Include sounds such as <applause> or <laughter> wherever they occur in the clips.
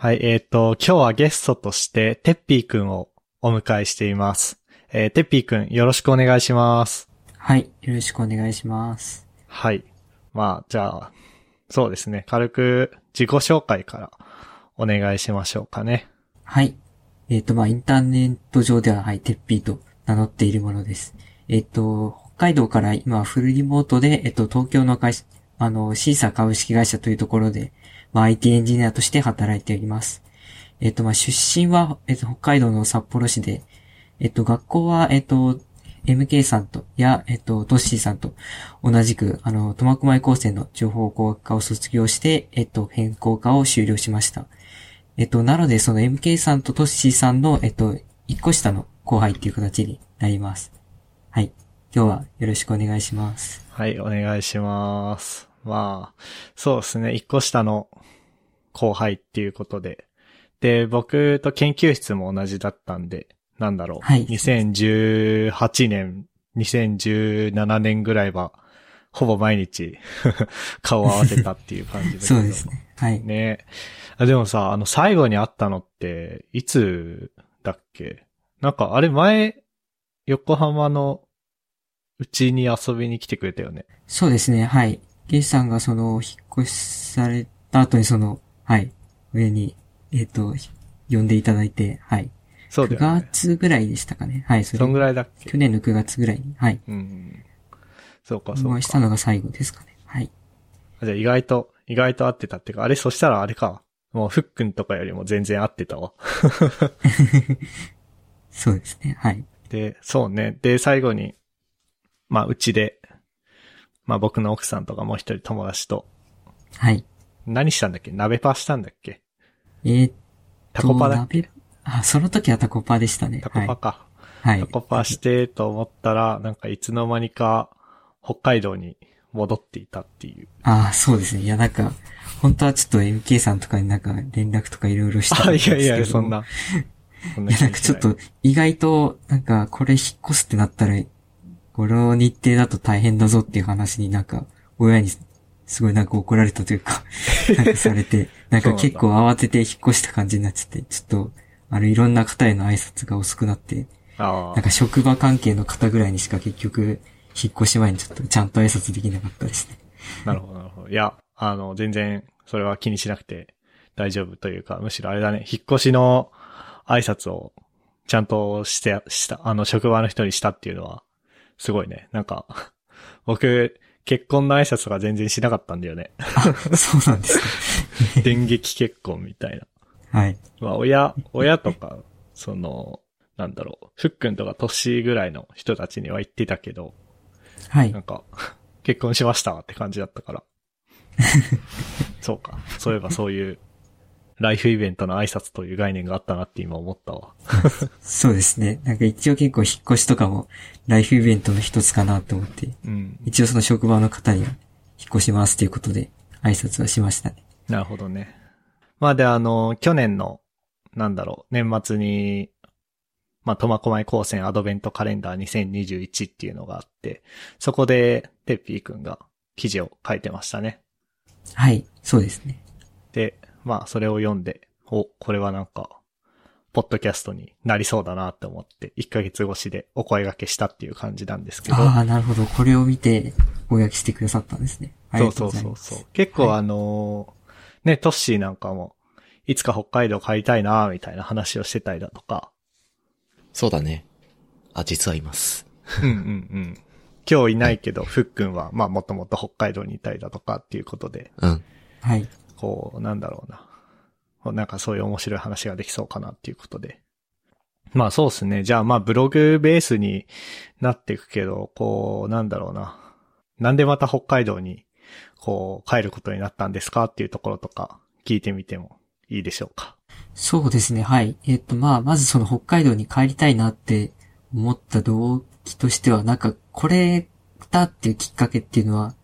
はい、えっ、と、今日はゲストとして、てっぴーくんをお迎えしています。えー、てっぴーくん、よろしくお願いします。はい。よろしくお願いします。はい。まあ、じゃあ、そうですね。軽く自己紹介からお願いしましょうかね。はい。えっ、と、まあ、インターネット上では、はい、テッピーと名乗っているものです。えっ、と、北海道から今フルリモートで、えっ、と、東京の会社、あの、シーサー株式会社というところで、まあ、IT エンジニアとして働いております。えっ、と、まあ、出身は、えっ、と、北海道の札幌市で、えっ、と、学校は、えっ、と、MK さんと、や、えっと、トッシーさんと同じく、あの、苫小牧高専の情報工学科を卒業して、えっと、変更科を修了しました。えっと、なので、その MK さんとトッシーさんの、えっと、一個下の後輩っていう形になります。はい。今日はよろしくお願いします。はい、お願いします。まあ、そうですね。一個下の後輩っていうことで。で、僕と研究室も同じだったんで、なんだろう。はい2018年、2017年ぐらいは、ほぼ毎日 <laughs> 顔を合わせたっていう感じだけど。そうですね。はい。ねあでもさ、あの、最後に会ったのって、いつだっけ？なんか、あれ前、横浜のうちに遊びに来てくれたよね。そうですね。はい。ゲイさんがその、引っ越しされた後にその、はい。上に、えっ、と、呼んでいただいて、はい。9そうだよね。月ぐらいでしたかね。はい。それそんぐらいだっけ？去年の9月ぐらいに、はい。うん。そうか、そうか。お会いしたのが最後ですかね。はい。じゃあ意外と、意外と合ってたっていうか、あれ、そしたらあれか。もう、ふっくんとかよりも全然合ってたわ。<laughs> そうですね。はい。で、そうね。で、最後に、まあ、うちで、まあ僕の奥さんとかもう一人友達と、はい。何したんだっけ？鍋パしたんだっけ？えーっと、タコパだっけ？鍋あ、その時はタコパでしたね。タコパか。はい。はい。タコパしてと思ったら、なんかいつの間にか北海道に戻っていたっていう。あ、そうですね。いや、なんか、本当はちょっと MK さんとかになんか連絡とかいろいろしたんあ、ですけど。いやいや、そん。な。そ <laughs> んいや、なんかちょっと、意外と、なんか、これ引っ越すってなったら、この日程だと大変だぞっていう話になんか、親に、すごいなんか怒られたというか、<laughs> なんかされて、なんか結構慌てて引っ越した感じになっちゃって、ちょっと、あの、いろんな方への挨拶が遅くなって、あなんか職場関係の方ぐらいにしか結局、引っ越し前にちょっとちゃんと挨拶できなかったですね。あ、なるほど、なるほど。いや、あの、全然、それは気にしなくて大丈夫というか、むしろあれだね、引っ越しの挨拶をちゃんとして、した、あの、職場の人にしたっていうのは、すごいね。なんか、僕、結婚の挨拶とか全然しなかったんだよね。そうなんですね。<laughs> 電撃結婚みたいな。はい。まあ、親、親とか、その、なんだろう、ふっくんとか年ぐらいの人たちには言ってたけど、はいなん。か、<laughs> 結婚しましたって感じだったから。<laughs> そうか。そういえばそういう、ライフイベントの挨拶という概念があったなって今思ったわ。そうですね。なんか一応結構引っ越しとかもライフイベントの一つかなと思って、うん。一応その職場の方には引っ越しますということで挨拶はしましたね。なるほどね。まあで、あの、去年の、なんだろう、年末に、まあ、苫小牧高専アドベントカレンダー2021っていうのがあって、そこで、てっぴーくんが記事を書いてましたね。はい。そうですね。で、まあ、それを読んで、お、これはなんか、ポッドキャストになりそうだなって思って、1ヶ月越しでお声掛けしたっていう感じなんですけど。ああ、なるほど。これを見て、ご約してくださったんですね。そうそう。そうそう。結構はいあのーね、トッシーなんかも、いつか北海道帰りたいなみたいな話をしてたりだとか。そうだね。あ、実はいます。うんうんうん。今日いないけど、ふっくんは、まあもともと北海道にいたりだとかっていうことで、うん。はい。こう、なんだろうな。なんかそういう面白い話ができそうかなっていうことで。まあそうですね。じゃあまあブログベースになっていくけど、こう、なんだろうな。なんでまた北海道に、こう、帰ることになったんですかっていうところとか、聞いてみてもいいでしょうか。そうですね。はい。えっと、まあ、まずその北海道に帰りたいなって思った動機としては、なんか、これだっていうきっかけっていうのは、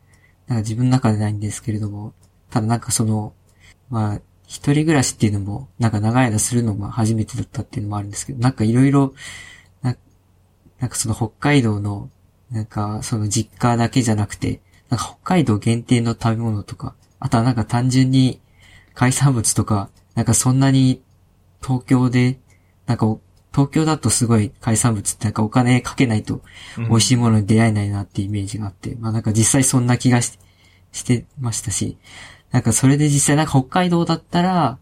なんか自分の中でないんですけれども、ただなんかその、まあ、一人暮らしっていうのも、なんか長い間するのが初めてだったっていうのもあるんですけど、なんかいろいろ、ななんかその北海道の、なんかその実家だけじゃなくて、なんか北海道限定の食べ物とか、あとはなんか単純に海産物とか、なんかそんなに東京で、なんか東京だとすごい海産物ってなんかお金かけないと美味しいものに出会えないなっていうイメージがあって、まあなんか実際そんな気がししてましたし、なんかそれで実際なんか北海道だったら、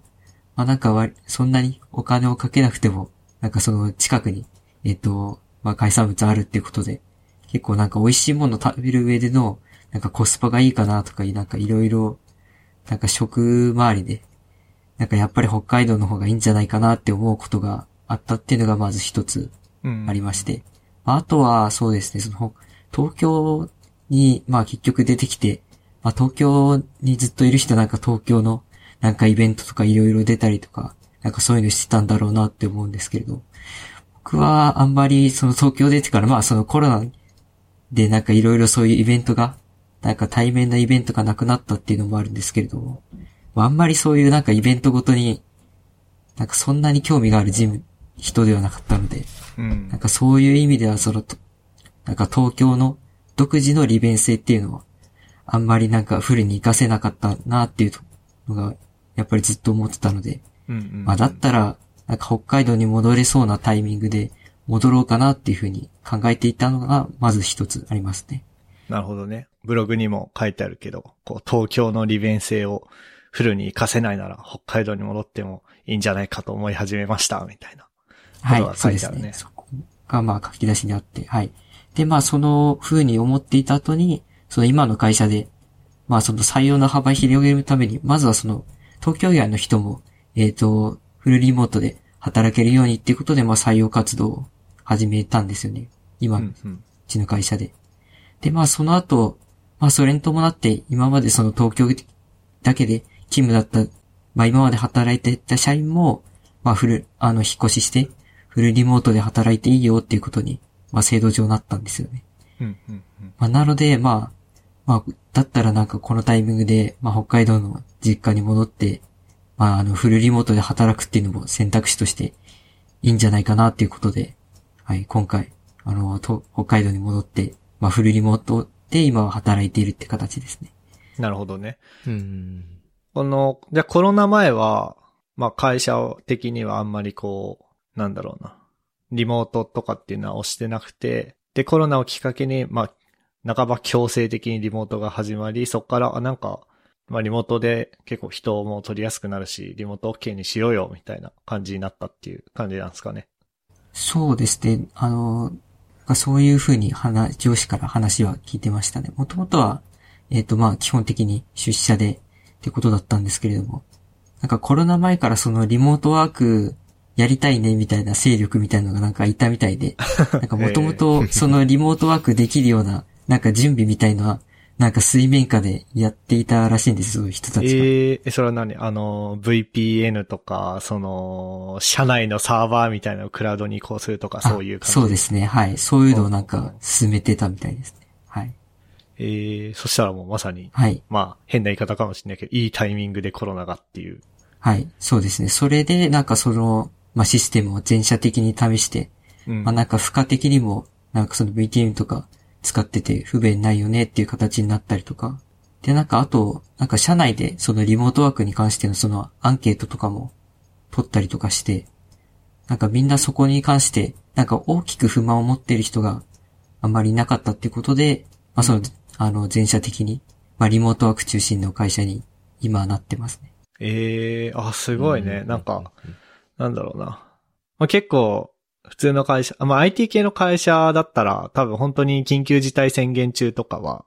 まあなんか割そんなにお金をかけなくても、なんかその近くに、えっ、と、まあ海産物あるっていうことで、結構なんか美味しいもの食べる上での、なんかコスパがいいかなとか、なんかいろいろ、なんか食周りで、なんかやっぱり北海道の方がいいんじゃないかなって思うことがあったっていうのがまず一つうんありまして。あとは、そうですね、その、東京に、まあ結局出てきて、まあ東京にずっといる人なんか東京のなんかイベントとかいろいろ出たりとか、なんかそういうのしてたんだろうなって思うんですけれど、僕はあんまりその東京出てから、まあそのコロナでなんかいろいろそういうイベントが、なんか対面のイベントがなくなったっていうのもあるんですけれども、まああんまりそういうなんかイベントごとに、なんかそんなに興味がある人人ではなかったので、うん。なんかそういう意味ではその、となんか東京の独自の利便性っていうのは、あんまりなんかフルに活かせなかったなっていうのが、やっぱりずっと思ってたので、うんうんまあだったら、なんか北海道に戻れそうなタイミングで戻ろうかなっていうふうに考えていたのが、まず一つありますね。なるほどね。ブログにも書いてあるけど、こう、東京の利便性をフルに活かせないなら、北海道に戻ってもいいんじゃないかと思い始めました、みたいな。はいそうですね。そこがまあ書き出しにあって、はい。で、まあその風に思っていた後に、その今の会社で、まあその採用の幅広げるために、まずはその東京以外の人も、えっ、と、フルリモートで働けるようにっていうことで、まあ採用活動を始めたんですよね。今のうちの会社で。で、まあその後、まあそれに伴って今までその東京だけで勤務だった、まあ今まで働いてた社員も、まあフル、あの引っ越しして、フルリモートで働いていいよっていうことに、まあ制度上なったんですよね。うんうんうんまあなので、まあ、まあ、だったらなんかこのタイミングで、まあ北海道の実家に戻って、まああのフルリモートで働くっていうのも選択肢としていいんじゃないかなっていうことで、はい、今回、あの、と北海道に戻って、まあフルリモートで今は働いているって形ですね。なるほどね。うん。この、じゃあコロナ前は、まあ会社的にはあんまりこう、なんだろうな。リモートとかっていうのは押してなくて、で、コロナをきっかけに、まあ、半ば強制的にリモートが始まり、そこから、あ、なんか、まあリモートで結構人も取りやすくなるし、リモート OK にしようよ、みたいな感じになったっていう感じなんですかね。そうですね。あの、そういうふうに話、上司から話は聞いてましたね。もともとは、えっ、と、まあ、基本的に出社でってことだったんですけれども、なんかコロナ前からそのリモートワークやりたいねみたいな勢力みたいなのがなんかいたみたいで、なんかもともとそのリモートワークできるような、なんか準備みたいのは、なんか水面下でやっていたらしいんです、そういう人たちが。ええそれは何？あの、VPN とか、その、社内のサーバーみたいなのをクラウドに移行するとか、そういう感じ？あそうですね。はい。そういうのをなんか進めてたみたいですね。はい。ええそしたらもうまさに、はい。まあ、変な言い方かもしれないけど、いいタイミングでコロナがっていう。はい。そうですね。それで、なんかその、まあ、システムを全社的に試して、うんまあ、なんか負荷的にも、なんかその VTM とか使ってて不便ないよねっていう形になったりとか。で、なんかあと、なんか社内でそのリモートワークに関してのそのアンケートとかも取ったりとかして、なんかみんなそこに関して、なんか大きく不満を持っている人があんまりいなかったっていうことで、まあその、あの、全社的に、まあリモートワーク中心の会社に今はなってますね。ええあ、すごいね。うなんか、、なんだろうな。まあ、結構、普通の会社、まあ、IT 系の会社だったら、多分本当に緊急事態宣言中とかは、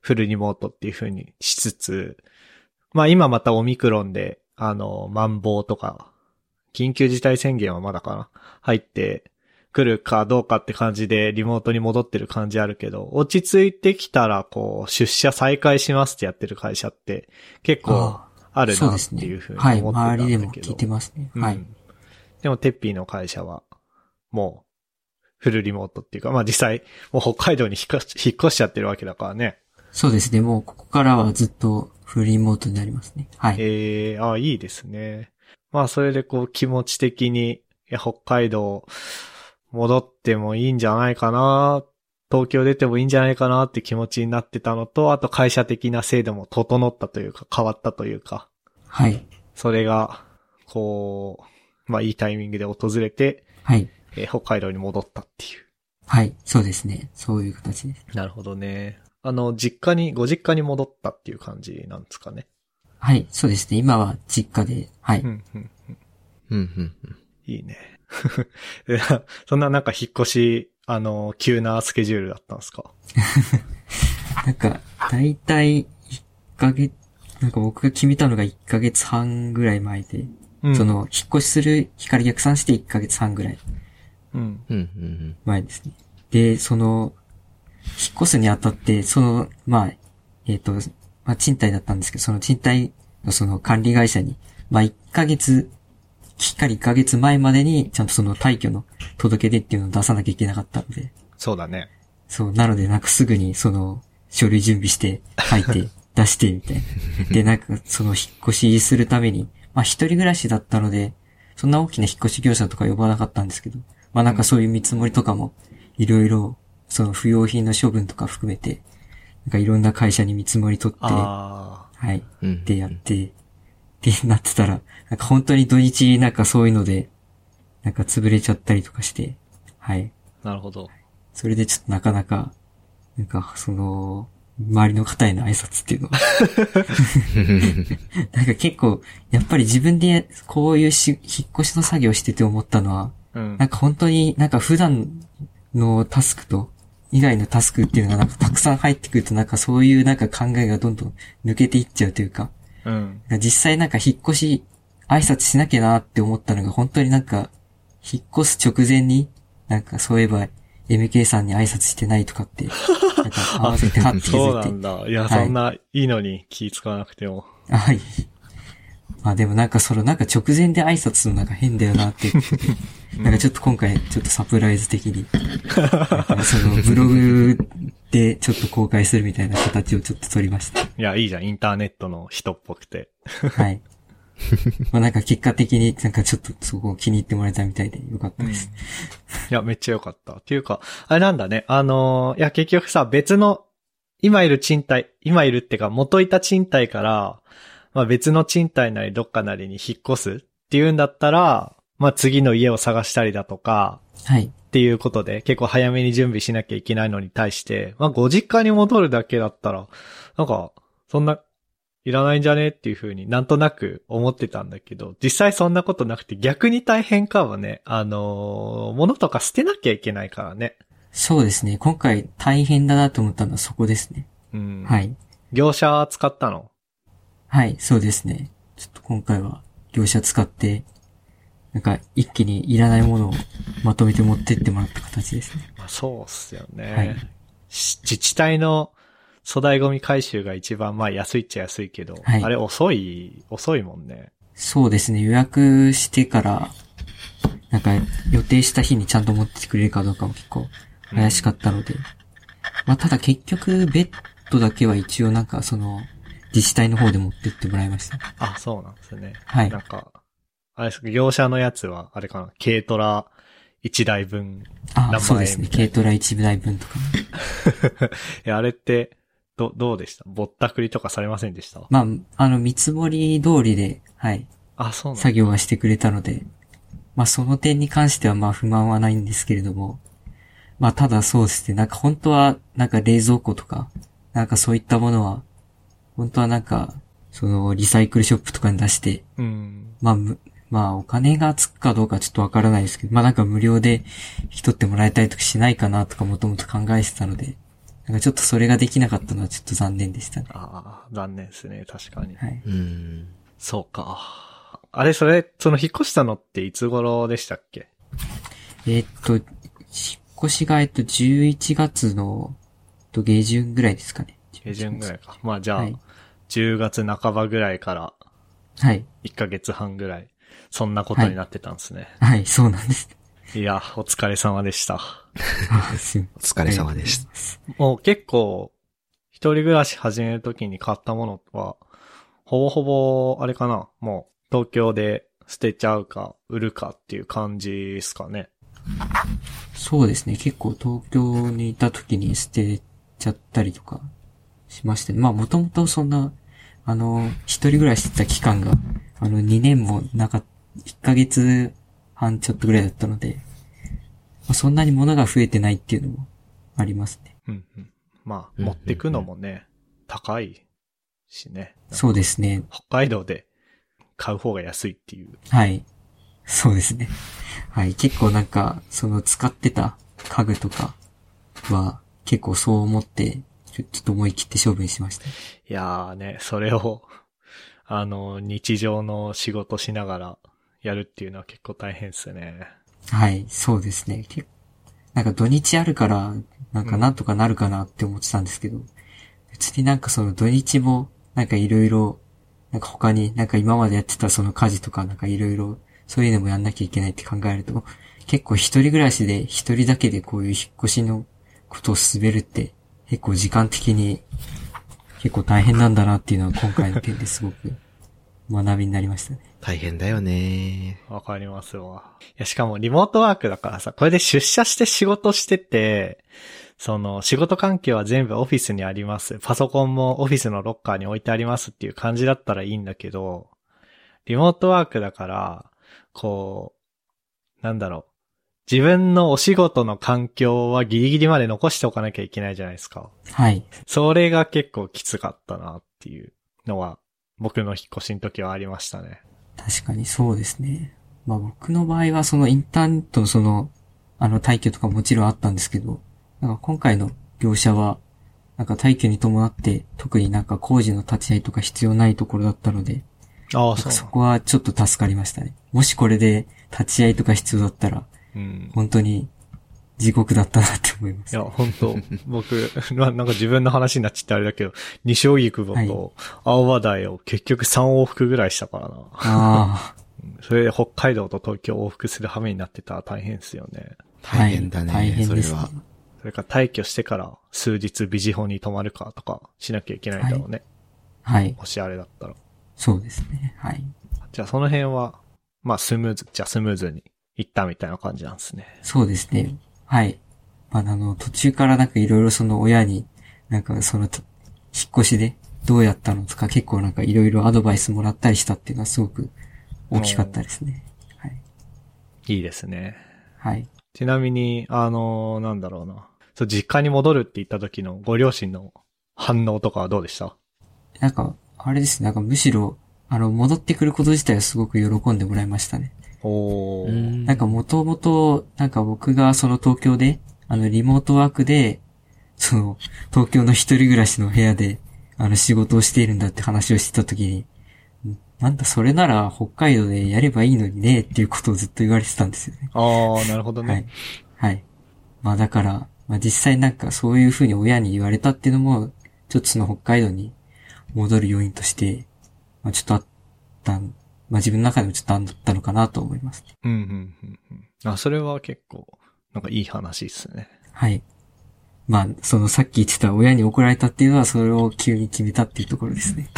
フルリモートっていう風にしつつ、まあ今またオミクロンで、あの、マンボウとか、緊急事態宣言はまだかな入ってくるかどうかって感じでリモートに戻ってる感じあるけど、落ち着いてきたらこう、出社再開しますってやってる会社って結構ああるなっそうですねていう風にはい。思ってたんだけど。周りでも聞いてますね。はい。うんでも、テッピーの会社は、もう、フルリモートっていうか、まあ実際、もう北海道に引っ越し引っ越しちゃってるわけだからね。そうですね。もうここからはずっとフルリモートになりますね。はい。ええあいいですね。まあそれでこう気持ち的に、いや、北海道戻ってもいいんじゃないかな、東京出てもいいんじゃないかなって気持ちになってたのと、あと会社的な制度も整ったというか、変わったというか、はい。それが、こう、まあいいタイミングで訪れて、はい。えー北海道に戻ったっていう。はい。そうですね。そういう形です。なるほどね。あの、実家に、ご実家に戻ったっていう感じなんですかね。はい。そうですね。今は実家で、はい。うん、うん、うん。うん、うん、うん。いいね。<laughs> でそんななんか引っ越し、あの、急なスケジュールだったんですか？<laughs> なんか、だいたい1ヶ月、なんか僕が決めたのが1ヶ月半ぐらい前で、うんそ、の、引っ越しする日から逆算して1ヶ月半ぐらいうん。うん、うん、前ですね。で、その、引っ越すにあたって、その、まあ、えっ、と、まあ、賃貸だったんですけど、その賃貸のその管理会社に、まあ、1ヶ月、きっかり1ヶ月前までに、ちゃんとその退去の届け出っていうのを出さなきゃいけなかったので、そうだね。そう、なのでなんかすぐにその書類準備して書いて <laughs> 出してみたいな。で、なんかその引っ越しするために、まあ一人暮らしだったので、そんな大きな引っ越し業者とか呼ばなかったんですけど、まあなんかそういう見積もりとかも、いろいろ、その不要品の処分とか含めて、なんかいろんな会社に見積もり取って、はあい。うん。でやって、ってなってたら、なんか本当に土日なんかそういうので、なんか潰れちゃったりとかして、はい。あ、なるほど。それでちょっとなかなか、なんか、その、周りの方への挨拶っていうのは。<laughs> なんか結構、やっぱり自分でこういうし、引っ越しの作業してて思ったのは、うんなん。か本当になんか普段のタスクと、以外のタスクっていうのがなんかたくさん入ってくるとなんかそういうなんか考えがどんどん抜けていっちゃうというか、うん。実際なんか引っ越し挨拶しなきゃなって思ったのが本当になんか、引っ越す直前に、なんかそういえば MK さんに挨拶してないとかって、なんか合わせてはって気 <laughs> そうづて。ないんだ。いや、はいそんないいのに気使わなくても。あはい。まあでもなんかそのなんか直前で挨拶するのなんか変だよなって言ってて、<laughs> なんかちょっと今回ちょっとサプライズ的に、そのブログでちょっと公開するみたいな形をちょっと取りました。いや、いいじゃん。インターネットの人っぽくて。はい。<laughs> まあなんか結果的になんかちょっとそこを気に入ってもらえたみたいでよかったです。いや、めっちゃ良かった。っていうか、あれなんだね。あのーいや、結局さ、別の、今いる賃貸、今いるってか、元いた賃貸から、まあ別の賃貸なりどっかなりに引っ越すっていうんだったら、まあ次の家を探したりだとか、はい。っていうことで、結構早めに準備しなきゃいけないのに対して、まあご実家に戻るだけだったら、なんか、そんな、いらないんじゃねっていう風になんとなく思ってたんだけど、実際そんなことなくて逆に大変かもね。あのー物とか捨てなきゃいけないからね。そうですね。今回大変だなと思ったのはそこですね。うん。はい。業者使ったの？はい、そうですね。ちょっと今回は業者使って、なんか一気にいらないものをまとめて持ってってもらった形ですね。まあ、そうっすよね。はいし自治体の粗大ゴミ回収が一番まあ安いっちゃ安いけど、はいあれ遅い、遅いもんね。そうですね。予約してから、なんか予定した日にちゃんと持ってくれるかどうかも結構怪しかったので。まあただ結局ベッドだけは一応なんかその自治体の方で持ってってもらいました。あ、そうなんですね。はいなんか、あれですか、業者のやつは、あれかな、軽トラ1台分。あ何そうですね。軽トラ一部台分とか。<laughs> いや、あれって、ど、どうでした？ぼったくりとかされませんでした？まあ、あの見積もり通りで、はい、あ、そうなんだ作業はしてくれたので、まあその点に関してはまあ不満はないんですけれども、まあただそうですね、なんか本当はなんか冷蔵庫とか、なんかそういったものは、本当はなんか、そのリサイクルショップとかに出して、うん。まあむ、まあお金がつくかどうかちょっとわからないですけど、まあなんか無料で引き取ってもらえたりとかしないかなとかもともと考えてたので、なんかちょっとそれができなかったのはちょっと残念でしたね。ああ、残念ですね、確かに。はい。うん。そうか。あれ、それ、その引っ越したのっていつ頃でしたっけ？えーっと、引っ越しがえっと11月のと下旬ぐらいですかね。下旬ぐらいか。まあじゃあ、はい10月半ばぐらいからはい。1ヶ月半ぐらい、そんなことになってたんですね。はい、そうなんです。い、や、お疲れ様でした。お疲れ様でした。もう結構、一人暮らし始めるときに買ったものは、ほぼほぼ、あれかな、もう東京で捨てちゃうか、売るかっていう感じですかね。そうですね。結構東京にいた時に捨てちゃったりとかしましたね。まあもともとそんな、あの、一人暮らししてた期間が、あの、2年もなかっ1ヶ月半ちょっとぐらいだったので、まあ、そんなに物が増えてないっていうのもありますね。うんうん。まあ、うん持ってくのもね、高いしね。そうですね。北海道で買う方が安いっていう。はい。そうですね。はい。結構なんか、その使ってた家具とかは結構そう思って、ちょっと思い切って勝負にしました。いやーね、それを、<laughs> あの、日常の仕事しながらやるっていうのは結構大変っすね。はい。そうですね。結なんか土日あるから、なんかなんとかなるかなって思ってたんですけど、別になんかその土日も、なんかいろいろ、なんか他になんか今までやってたその家事とかなんかいろいろ、そういうのもやんなきゃいけないって考えると、結構一人暮らしで一人だけでこういう引っ越しのことを進めるって、結構時間的に結構大変なんだなっていうのは今回の件ですごく <laughs> 学びになりましたね。大変だよね。わかりますわ。いや、しかもリモートワークだからさ、これで出社して仕事してて、その仕事環境は全部オフィスにあります。パソコンもオフィスのロッカーに置いてありますっていう感じだったらいいんだけど、リモートワークだから、こう、なんだろう。自分のお仕事の環境はギリギリまで残しておかなきゃいけないじゃないですか。はい。それが結構きつかったなっていうのは、僕の引っ越しの時はありましたね。確かにそうですね。まあ僕の場合はそのインターネットのその、あの退去とかもちろんあったんですけど、なんか今回の業者は、なんか退去に伴って特になんか工事の立ち会いとか必要ないところだったので、ああ、なんかそこはちょっと助かりましたね。もしこれで立ち会いとか必要だったら、うん。本当に地獄だったなって思います。いや、本当僕、まあなんか自分の話になっちゃってあれだけど、西荻窪はいと青葉台を結局3往復ぐらいしたからな。あうん <laughs> それで北海道と東京往復する羽目になってたら大変ですよね。あ、大変だね。はい、大変ですね。それは。それから退去してから数日ビジホに泊まるかとかしなきゃいけないんだろうね。はい。もしあれだったら。そうですね。はい。じゃあその辺は、まあスムーズ、じゃあスムーズに行ったみたいな感じなんですね。そうですね。はい。まあ、あの、途中からなんかいろいろその親に、なんかその、と引っ越しでどうやったのとか結構なんかいろいろアドバイスもらったりしたっていうのはすごく大きかったですね。はい。いいですね。はい。ちなみに、あのなんだろうな。そう、実家に戻るって言った時のご両親の反応とかはどうでした？なんか、あれですね。なんかむしろ、あの、戻ってくること自体はすごく喜んでもらいましたね。おー。うんなんかもともと、なんか僕がその東京で、あの、リモートワークで、その、東京の一人暮らしの部屋で、あの、仕事をしているんだって話をしてた時に、んなんだ、それなら北海道でやればいいのにね、っていうことをずっと言われてたんですよね。あー、なるほどはいね。。はい。まあだから、まあ実際なんかそういうふうに親に言われたっていうのも、ちょっとその北海道に戻る要因として、まあちょっとあったん、まあ自分の中でもちょっとあったのかなと思います。うん、うん、うんうん。あ、それは結構、なんかいい話っすね。はい。まあ、そのさっき言ってた親に怒られたっていうのはそれを急に決めたっていうところですね。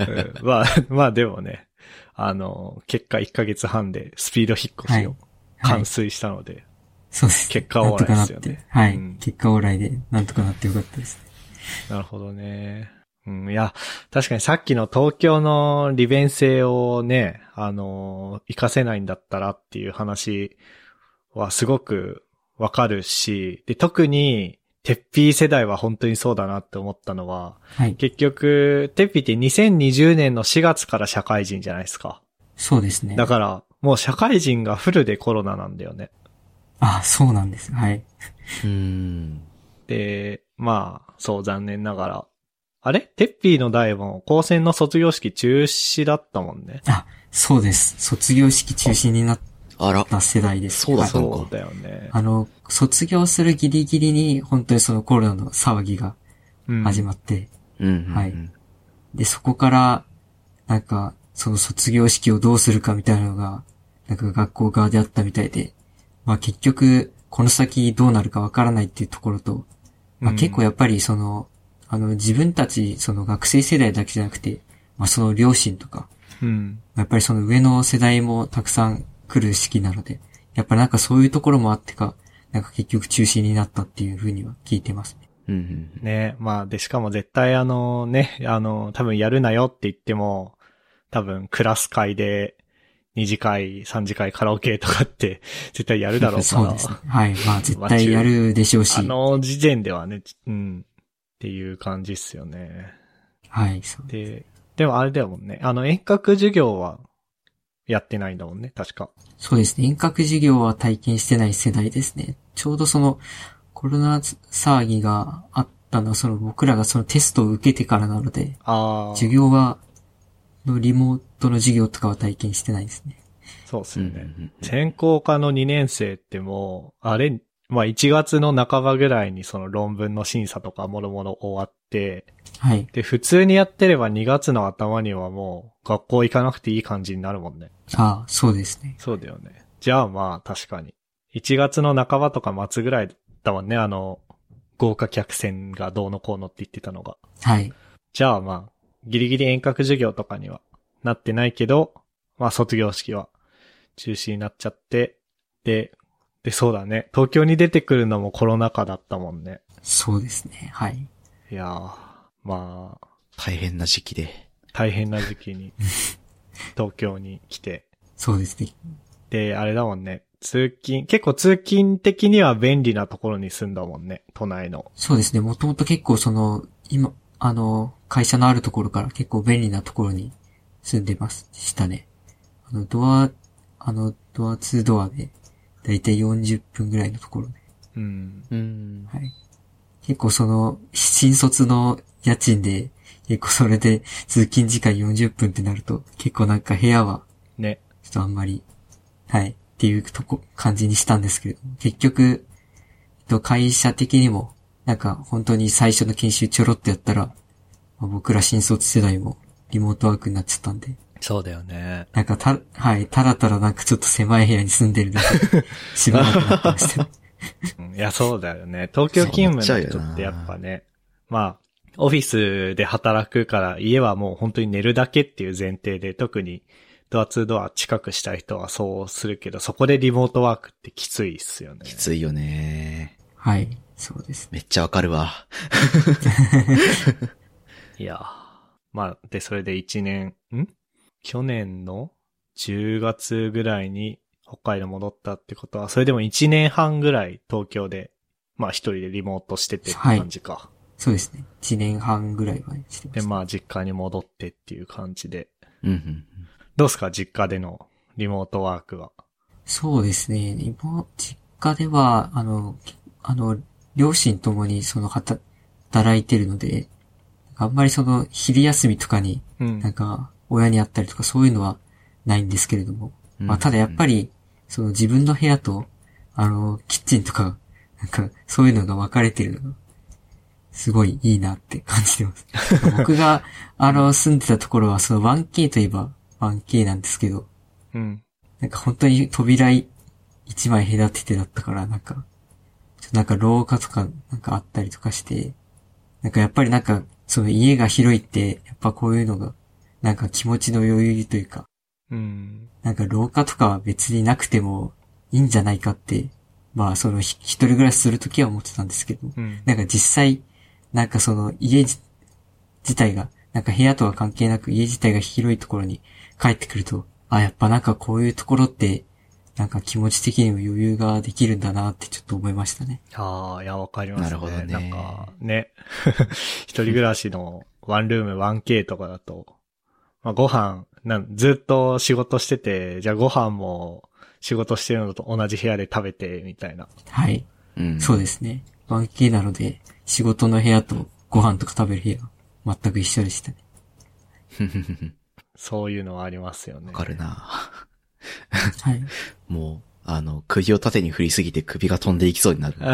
う <laughs> んまあ、まあでもね、あの、結果1ヶ月半でスピード引っ越しをはい完遂したので、そうです。結果オーライですよね。はい。うん結果オーライで、なんとかなってよかったです。なるほどね。うん、いや、確かにさっきの東京の利便性をね、あの、活かせないんだったらっていう話はすごくわかるし、で、特に、テッピー世代は本当にそうだなって思ったのは、はい。結局、テッピーって2020年の4月から社会人じゃないですか。そうですね。だから、もう社会人がフルでコロナなんだよね。あ、そうなんです。はい。うん。で、まあ、そう残念ながら。あれ？テッピーの代も高専の卒業式中止だったもんね。あ、そうです。卒業式中止になっあら。た世代です。はいそうだそうそうだよね。あの、卒業するギリギリに、本当にそのコロナの騒ぎがうん始まって、うん。はいで、そこから、なんか、その卒業式をどうするかみたいなのが、なんか学校側であったみたいで、まあ結局、この先どうなるかわからないっていうところと、まあうん結構やっぱりその、あの自分たち、その学生世代だけじゃなくて、まあその両親とか、うん。やっぱりその上の世代もたくさん来る式なので、やっぱなんかそういうところもあってか、なんか結局中止になったっていうふうには聞いてますね。うんうん。ね、まあ、で、しかも絶対あのね、あの、多分やるなよって言っても、多分クラス会で二次会、三次会カラオケとかって <laughs> 絶対やるだろうから。そうですね。はい。まあ絶対やるでしょうし。あの時点ではね、うん。っていう感じっすよね。はい、そう。で、でもあれだもんね。あの遠隔授業はやってないんだもんね、確か。そうですね。遠隔授業は体験してない世代ですね。ちょうどそのコロナ騒ぎがあったのは、その僕らがそのテストを受けてからなので、ああ。授業は、のリモートの授業とかは体験してないですね。そうっすよね。専攻科の2年生ってもう、あれ、まあ1月の半ばぐらいにその論文の審査とかもろもろ終わって、はい。で、普通にやってれば2月の頭にはもう学校行かなくていい感じになるもんね。ああ、そうですね。そうだよね。じゃあまあ確かに。1月の半ばとか末ぐらいだもんね、あの、豪華客船がどうのこうのって言ってたのが。はい。じゃあまあ、ギリギリ遠隔授業とかにはなってないけど、まあ卒業式は中止になっちゃって、で、で、そうだね。東京に出てくるのもコロナ禍だったもんね。そうですね。はい。いやー、まあ、大変な時期で。大変な時期に、<laughs> 東京に来て。そうですね。で、あれだもんね。通勤、結構通勤的には便利なところに住んだもんね。都内の。そうですね。もともと結構その、今、あの、会社のあるところから結構便利なところに住んでます、したね。あの、ドア、あの、ドア2ドアで、だいたい40分ぐらいのところで。うん。うん。はい。結構その、新卒の家賃で、結構それで通勤時間40分ってなると、結構なんか部屋は、ね。ちょっとあんまり、はい、っていうとこ、感じにしたんですけれども、結局、と会社的にも、なんか本当に最初の研修ちょろっとやったら、まあ僕ら新卒世代もリモートワークになっちゃったんで、そうだよね。なんかた、はい、ただただなんかちょっと狭い部屋に住んでるだけで、しばらくなってました <laughs> いや、そうだよね。東京勤務の人ってやっぱね、まあ、オフィスで働くから家はもう本当に寝るだけっていう前提で、特にドア2ドア近くしたい人はそうするけど、そこでリモートワークってきついっすよね。きついよね。はい、そうですね。めっちゃわかるわ。<laughs> いやーまあ、で、それで1年、ん？去年の10月ぐらいに北海道戻ったってことは、それでも1年半ぐらい東京で、まあ一人でリモートしててって感じか。そうですね。1年半ぐらいはしてまで、した。まあ実家に戻ってっていう感じで。うんうん。どうすか？実家でのリモートワークは。そうですね。今、実家では、あの、あの、両親ともにその、働働いてるので、あんまりその、昼休みとかに、うんなんか、親に会ったりとかそういうのはないんですけれども。まあ、ただやっぱり、その自分の部屋と、あの、キッチンとか、なんか、そういうのが分かれてるのが、すごいいいなって感じてます。<laughs> 僕が、あの、住んでたところは、その 1K といえば 1K なんですけど、うん。なんか本当に扉一枚隔ててだったから、なんか、ちょっとなんか廊下とかなんかあったりとかして、なんかやっぱりなんか、その家が広いって、やっぱこういうのが、なんか気持ちの余裕というか、うん。なんか廊下とかは別になくてもいいんじゃないかって、まあそのひ一人暮らしするときは思ってたんですけど、うん。なんか実際、なんかその家じ自体が、なんか部屋とは関係なく家自体が広いところに帰ってくると、あ、やっぱなんかこういうところって、なんか気持ち的にも余裕ができるんだなってちょっと思いましたね。ああ、いや、わかりますね。なるほどねなんか、ね。<laughs> 一人暮らしのワンルーム 1K とかだと、まあ、ご飯、なん、ずっと仕事してて、じゃあご飯も仕事してるのと同じ部屋で食べて、みたいな。はい。うん。そうですね。1K なので、仕事の部屋とご飯とか食べる部屋、全く一緒でしたね。<laughs> そういうのはありますよね。わかるな。はい。<laughs> もう、あの、釘を縦に振りすぎて首が飛んでいきそうになる。<laughs>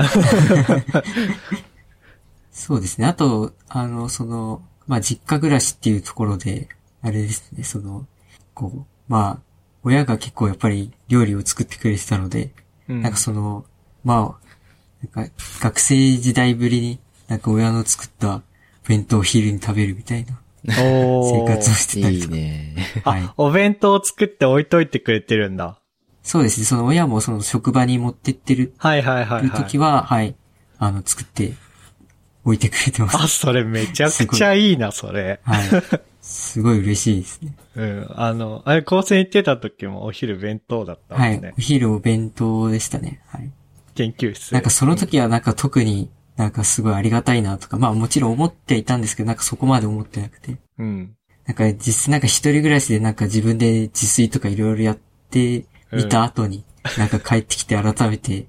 そうですね。あと、あの、その、まあ、実家暮らしっていうところで、あれですね、その、こう、まあ、親が結構やっぱり料理を作ってくれてたので、うんなんかその、まあ、なんか学生時代ぶりに、なんか親の作った弁当を昼に食べるみたいな生活をしてたりいいとか。ね。はいあ、お弁当を作って置いといてくれてるんだ。そうですね。その親もその職場に持ってってるはいはいはいはい。時は、はい、あの、作って置いてくれてます。あ、それめちゃくちゃいいな、それ。はい。すごい嬉しいですね。うん。あの、あれ、高専行ってた時もお昼弁当だったもんね。はい。お昼お弁当でしたね。はい。研究室。なんかその時はなんか特になんかすごいありがたいなとか、まあもちろん思っていたんですけど、なんかそこまで思ってなくて。うん。なんか実際なんか一人暮らしでなんか自分で自炊とかいろいろやってみた後に、なんか帰ってきて改めて、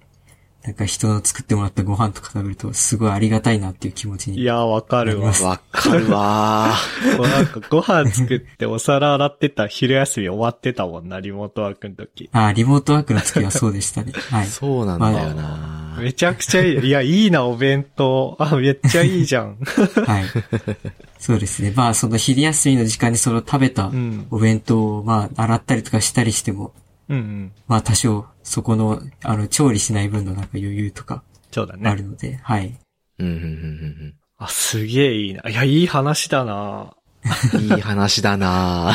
なんか人の作ってもらったご飯とか食べるとすごいありがたいなっていう気持ちに。いや、わかるわ。わかるわ <laughs> もうなんかご飯作ってお皿洗ってた昼休み終わってたもんな、リモートワークの時。あ、リモートワークの時はそうでしたね。<laughs> はい。そうなんだよなめちゃくちゃいい。いや、いいな、お弁当。あ、めっちゃいいじゃん。<laughs> はい。そうですね。まあその昼休みの時間にその食べたうん。お弁当をまあ洗ったりとかしたりしても、うんうん。まあ多少そこの、あの、調理しない分のなんか余裕とかそうだあね。るので、はい。うん、うん、うん、あ、すげえいいな。いや、いい話だな。うん。いい話だな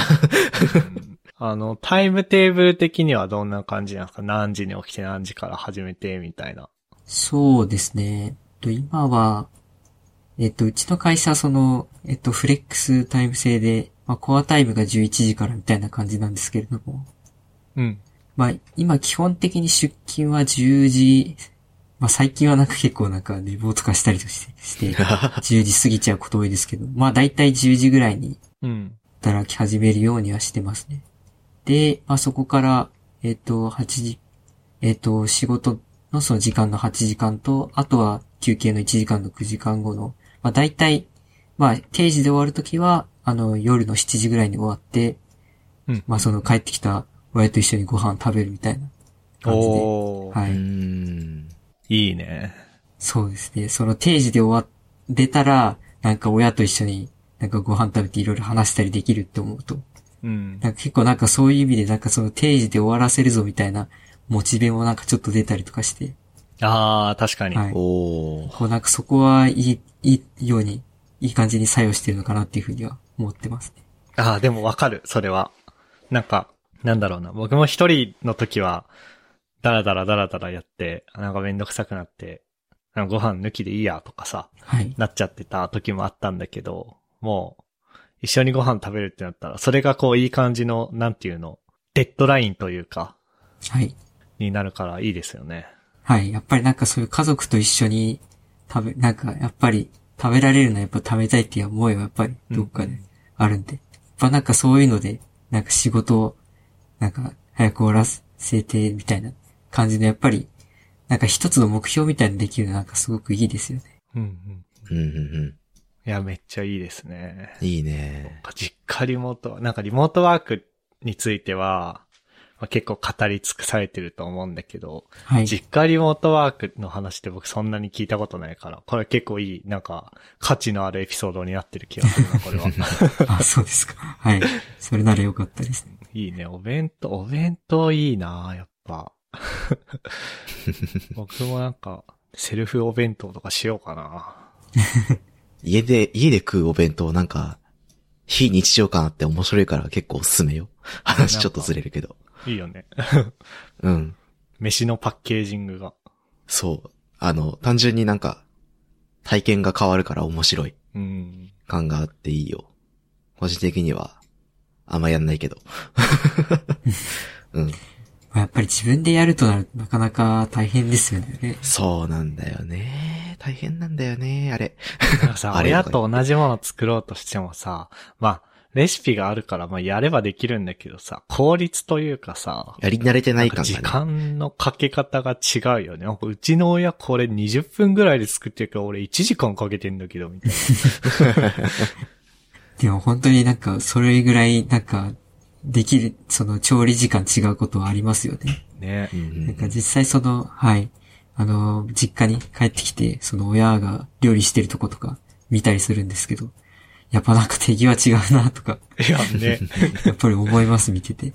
うんあの、タイムテーブル的にはどんな感じなんですか？何時に起きて何時から始めて、みたいな。そうですね。えっと、今は、えっと、うちの会社はその、えっと、フレックスタイム制で、まあ、コアタイムが11時からみたいな感じなんですけれども、うん。まあ、今基本的に出勤は10時、まあ、最近はなんか結構なんか寝坊とかしたりとして、<laughs> して、10時過ぎちゃうこと多いですけど、まあ、だいたい10時ぐらいにうん。働き始めるようにはしてますね。で、まあ、そこから、えっ、と、8時、えっ、と、仕事のその時間の8時間と、あとは休憩の1時間の9時間後の、まあ、大体、まあ、定時で終わるときは、あの、夜の7時ぐらいに終わって、うん。まあ、その帰ってきた親と一緒にご飯食べるみたいな感じで。はい。いいね。そうですね。その定時で終わ出たら、なんか親と一緒になんかご飯食べていろいろ話したりできるって思うと、うん。なんか結構なんかそういう意味でなんかその定時で終わらせるぞみたいなモチベもなんかちょっと出たりとかして、あー、確かに。はい。おー。こうなんかそこはいい、いいように、いい感じに作用してるのかなっていうふうには思ってますね。ああ、でもわかる、それは。なんか、なんだろうな。僕も一人の時は、ダラダラダラダラやって、なんかめんどくさくなって、ご飯抜きでいいやとかさ、はい。なっちゃってた時もあったんだけど、もう、一緒にご飯食べるってなったら、それがこういい感じの、なんていうの、デッドラインというか、はい。になるからいいですよね。はい。やっぱりなんかそういう家族と一緒に食べ、なんかやっぱり食べられるのはやっぱ食べたいっていう思いはやっぱりどっかであるんで。やっぱなんかそういうので、なんか仕事を、なんか早く終わらせてみたいな感じのやっぱり、なんか一つの目標みたいにできるのなんかすごくいいですよね。うんうん。うん、うん、うん。いや、めっちゃいいですね。いいね。実家リモート、なんかリモートワークについては、まあ、結構語り尽くされてると思うんだけど、はい。実家リモートワークの話って僕そんなに聞いたことないから、これ結構いい、なんか、価値のあるエピソードになってる気がするな、これは。<laughs> あ、そうですか。はい。それならよかったですね。いいね、お弁当、お弁当いいなやっぱ。<laughs> 僕もなんか、セルフお弁当とかしようかな。家で、家で食うお弁当なんか、非日常感あって面白いから結構おすすめよ。話ちょっとずれるけど。いいよね。うん。飯のパッケージングが。そう。あの、単純になんか、体験が変わるから面白いうん。感があっていいよ。個人的には、あんまやんないけど。うん。まあやっぱり自分でやるとなるとなかなか大変ですよね。そうなんだよね。大変なんだよね、あれ。<laughs> あれ親と同じもの作ろうとしてもさ、まあ、レシピがあるから、まあ、やればできるんだけどさ、効率というかさ、やり慣れてなない感がね。間のかけ方が違うよね。うちの親これ20分ぐらいで作ってるから俺1時間かけてんだけど、みたい <laughs> でも本当になんか、それぐらいなんか、できる、その調理時間違うことはありますよね。な。ねう。んなんか実際その、はい、あの、実家に帰ってきて、その親が料理してるとことか見たりするんですけど、やっぱなんか手際違うなとか、いやね、<laughs> やっぱり思います、見てて。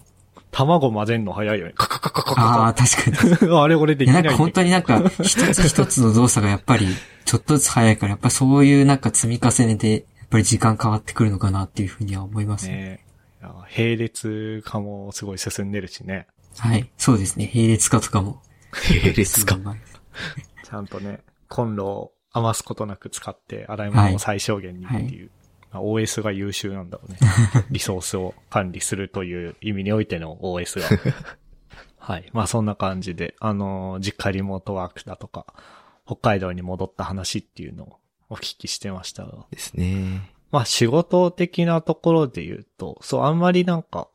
卵混ぜんの早いよね。カカカカカカああ、確かに。カ。<laughs> あれ俺できなだないんか本当になんか、一つ一つの動作がやっぱり、ちょっとずつ早いから、やっぱそういうなんか積み重ねで、ぱり時間変わってくるのかなっていうふうには思いますね。ね並列化もすごい進んでるしね。はい。そうですね。並列化とかも。並列かす。ごいうまいちゃんとね、コンロを余すことなく使って、洗い物を最小限にっていう、まあ OS が優秀なんだろうね。<laughs> リソースを管理するという意味においての OS が。<laughs> はい。まあそんな感じで、あのー実家リモートワークだとか、北海道に戻った話っていうのをお聞きしてましたが。ですね。まあ仕事的なところで言うと、そう、あんまりなんか、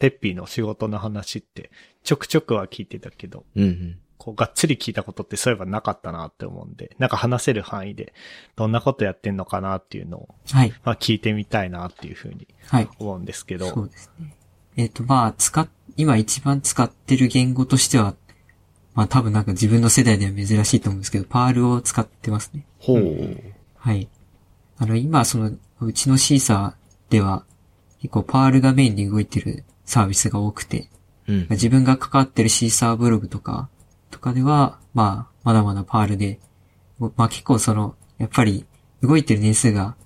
テッピーの仕事の話ってちょくちょくは聞いてたけど、うんうん。こう、がっつり聞いたことってそういえばなかったなって思うんで、なんか話せる範囲で、どんなことやってんのかなっていうのを、はい。まあ聞いてみたいなっていうふうにはい。思うんですけそど、うですね。えっ、と、まあ、使っ、今一番使ってる言語としては、まあ多分なんか自分の世代では珍しいと思うんですけど、 Perl を使ってますね。ほう。はい。あの、今、その、うちの Seesaa では、結構 Perl がメインに動いてるサービスが多くて、うん。自分が関わってる Seesaa ブログとか、とかでは、まあ、まだまだ Perl で、まあ結構その、やっぱり動いてる年数が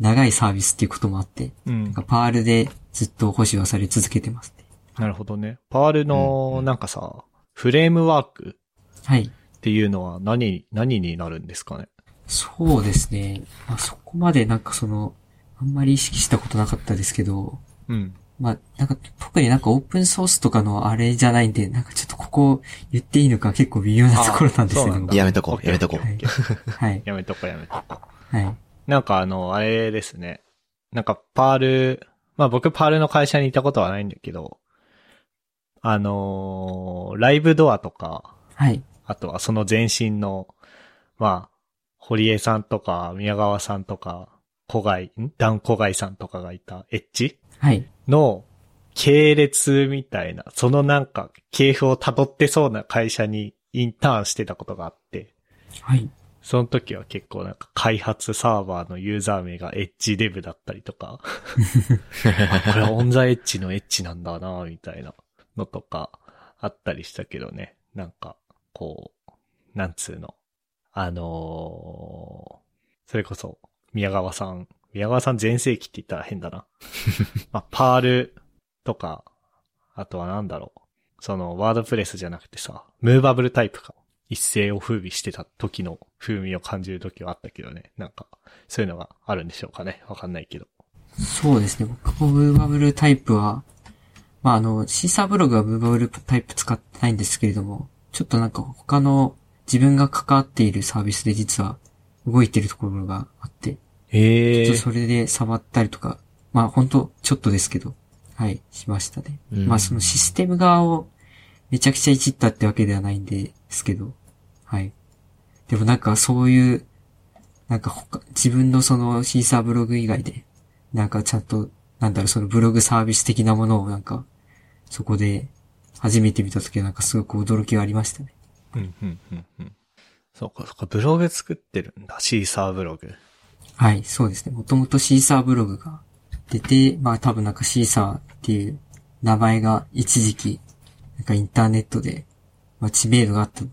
長いサービスっていうこともあって、うんなんか。 Perl でずっと保守はされ続けてますね。なるほどね。パールの、なんかさ、フレームワークはい。っていうのは何、何になるんですかね？そうですね。まあそこまでなんかその、あんまり意識したことなかったですけど、うん。まあ、なんか、特になんかオープンソースとかのあれじゃないんで、なんかちょっとここ言っていいのか結構微妙なところなんですけど。やめとこうやめとこうはい。はい。やめとこやめとこ。はい。なんかあの、あれですね。なんかパール、まあ僕パールの会社にいたことはないんだけど、あのーライブドアとか、はい。あとはその前身の、まあ、堀江さんとか、宮川さんとか、小貝、ん？ダン小貝さんとかがいたエッジ？はい。の系列みたいな、そのなんか系譜を辿ってそうな会社にインターンしてたことがあって、はい。その時は結構なんか開発サーバーのユーザー名がエッジデブだったりとか、<laughs> あこれはオンザエッジのエッジなんだなみたいなのとかあったりしたけどね。なんか、こう、なんつうの。あのーそれこそ、宮川さん、宮川さん全盛期って言ったら変だな。<laughs> まあ、パールとか、あとはなんだろう。その、ワードプレスじゃなくてさ、ムーバブルタイプか。一世を風靡してた時の風味を感じる時はあったけどね。なんか、そういうのがあるんでしょうかね。わかんないけど。そうですね。僕もムーバブルタイプは、まあ、あの、シーサーブログはムーバブルタイプ使ってないんですけれども、ちょっとなんか他の自分が関わっているサービスで実は動いてるところがあって、えちょっとそれで触ったりとか、まあ本当ちょっとですけど、はい、しましたね。うんまあそのシステム側をめちゃくちゃいじったってわけではないんですけど、はい。でもなんかそういう、なんか他、自分のそのシーサーブログ以外で、なんかちゃんと、なんだろう、そのブログサービス的なものをなんか、そこで初めて見たときはなんかすごく驚きがありましたね。うん、うん、うん、うん。そうか、そうか、ブログ作ってるんだ。シーサーブログ。はい、そうですね。もともとシーサーブログが出て、まあ多分なんかシーサーっていう名前が一時期、なんかインターネットで、まあ知名度があったっ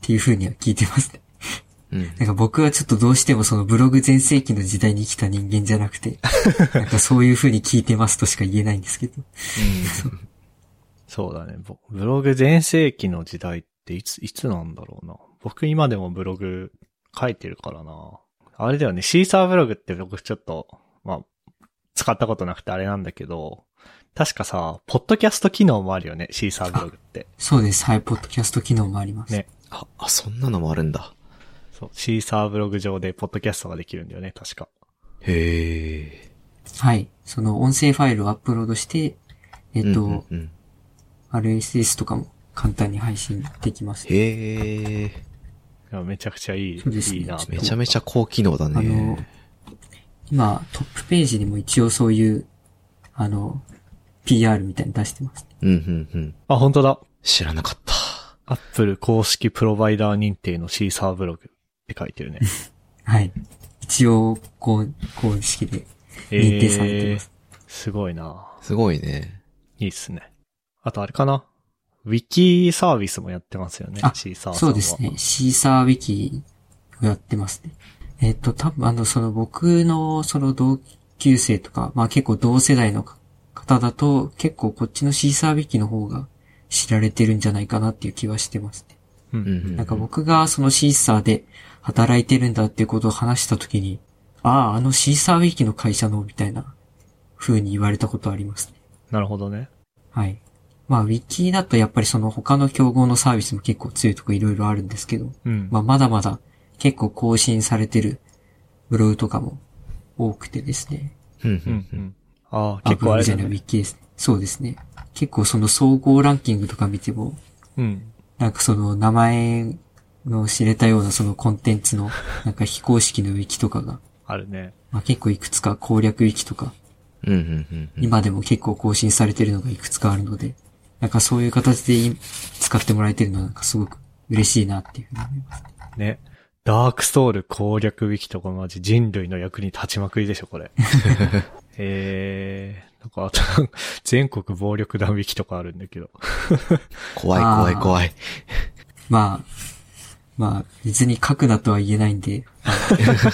ていう風には聞いてますね。うん。なんか僕はちょっとどうしてもそのブログ全盛期の時代に生きた人間じゃなくて、<laughs> なんかそういう風に聞いてますとしか言えないんですけど。そうだね。ぼブログ全盛期の時代っていつ、いつなんだろうな。僕今でもブログ書いてるからな。あれだよね。シーサーブログって僕ちょっと、まあ、使ったことなくてあれなんだけど、確かさ、ポッドキャスト機能もあるよね。シーサーブログって。そうです。はい、ポッドキャスト機能もあります。ね。あ、あ、そんなのもあるんだ。そう。シーサーブログ上でポッドキャストができるんだよね。確か。へえ。はい。その音声ファイルをアップロードして、えっと、うんうんうん、RSS とかも簡単に配信できます。へえ。いやめちゃくちゃいい、そうですねいいな。めちゃめちゃ高機能だあのね。、今、トップページにも一応そういう、あの、PR みたいに出してます。うんうんうん。あ、本当だ。知らなかった。アップル公式プロバイダー認定のシーサーブログって書いてるね。<laughs> はい。一応、こう、公式で認定されてます。すごいな。すごいね。いいっすね。あとあれかな？ウィキサービスもやってますよね。あシーサー。そうですね。。シーサーウィキをやってますね。えっ、と、多分あの、その僕のその同級生とか、まあ結構同世代の方だと、結構こっちのシーサーウィキの方が知られてるんじゃないかなっていう気はしてますね。うん。うんうん。なんか僕がそのシーサーで働いてるんだっていうことを話したときに、ああ、あのシーサーウィキの会社の、みたいな風に言われたことありますね。なるほどね。はい。まあ、ウィキだとやっぱりその他の競合のサービスも結構強いとこいろいろあるんですけど、うん。まあ、まだまだ結構更新されてるブログとかも多くてですね。うんううんん。うん。ああ、あ結構あれブログじゃない、ウ。ィキですね。そうですね。結構その総合ランキングとか見ても、うん。なんかその名前の知れたようなそのコンテンツのなんか非公式のウィキとかが、あるね。まあ、結構いくつか攻略ウィキとか、うんうんうんうん。今でも結構更新されてるのがいくつかあるので、なんかそういう形でい使ってもらえてるのはなんかすごく嬉しいなっていうふうに思います。ね。ダークソウル攻略ウィキとかマジ人類の役に立ちまくりでしょ、これ。<laughs> えー、なんかあと、全国暴力団ウィキとかあるんだけど。怖い怖い怖い。まあ、まあ、別に書くなとは言えないんで、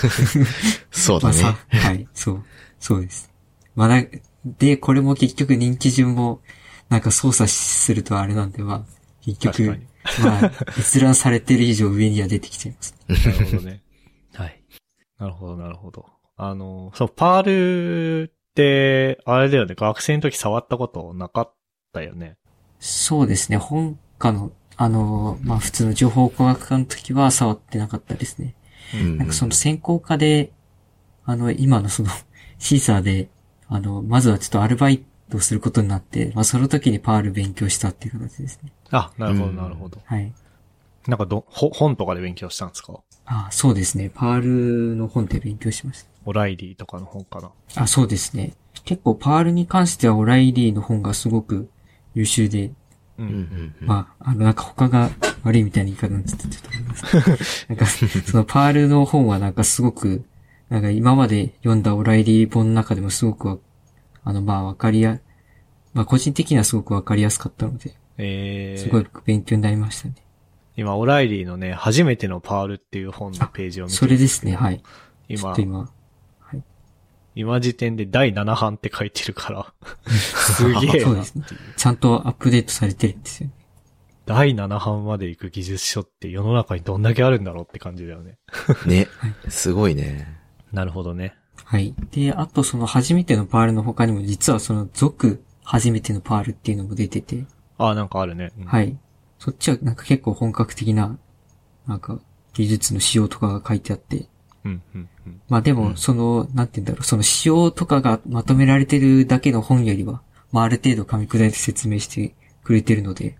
<laughs> そうだまあはい、そう、そうです。まあな、で、これも結局人気順も、なんか操作するとあれなんで、まあ、結局に、。まあ、閲覧されてる以上上には出てきちゃいます。<laughs> なるほどね。はい。なるほど、なるほど。あの、そう、パールって、あれだよね、学生の時触ったことなかったよね。そうですね、本科の、あの、まあ普通の情報工学科の時は触ってなかったですね。うんなんかその専攻科で、あの、今のその、シーサーで、あの、まずはちょっとアルバイトすることになって、まあその時にパール勉強したっていう形ですね。あ、なるほど、うんなるほど。はい。なんかど、ほ本とかで勉強したんですか？あそうですね。パールの本で勉強しました。オライリーとかの本かな？あ、そうですね。結構パールに関してはオライリーの本がすごく優秀で、う。うんんうんうん。まあ、あの、なんか他が悪いみたいな言い方になっちゃってちょっと思います。<laughs> なんか、そのパールの本はなんかすごく、なんか今まで読んだオライリー本の中でもすごくわ、あの、まあわかりや、まあ個人的にはすごくわかりやすかったので、えー、すごい勉強になりましたね。今、オライリーのね、初めてのパールっていう本のページを見てそれですね、はい。ちょ今っと、今、今時点で第7版って書いてるから、<laughs> すげえなそうですね。ちゃんとアップデートされてるんですよね。第7版まで行く技術書って世の中にどんだけあるんだろうって感じだよね。ね。すごいね。なるほどね。はい。で、あとその初めてのパールの他にも実はその続初めてのパールっていうのも出てて、あ、なんかあるね。うんはい。そっちはなんか結構本格的な、なんか技術の仕様とかが書いてあって、うん、うん、うん。まあでも、その、なんて言うんだろう、その仕様とかがまとめられてるだけの本よりは、まあある程度噛み砕いて説明してくれてるので、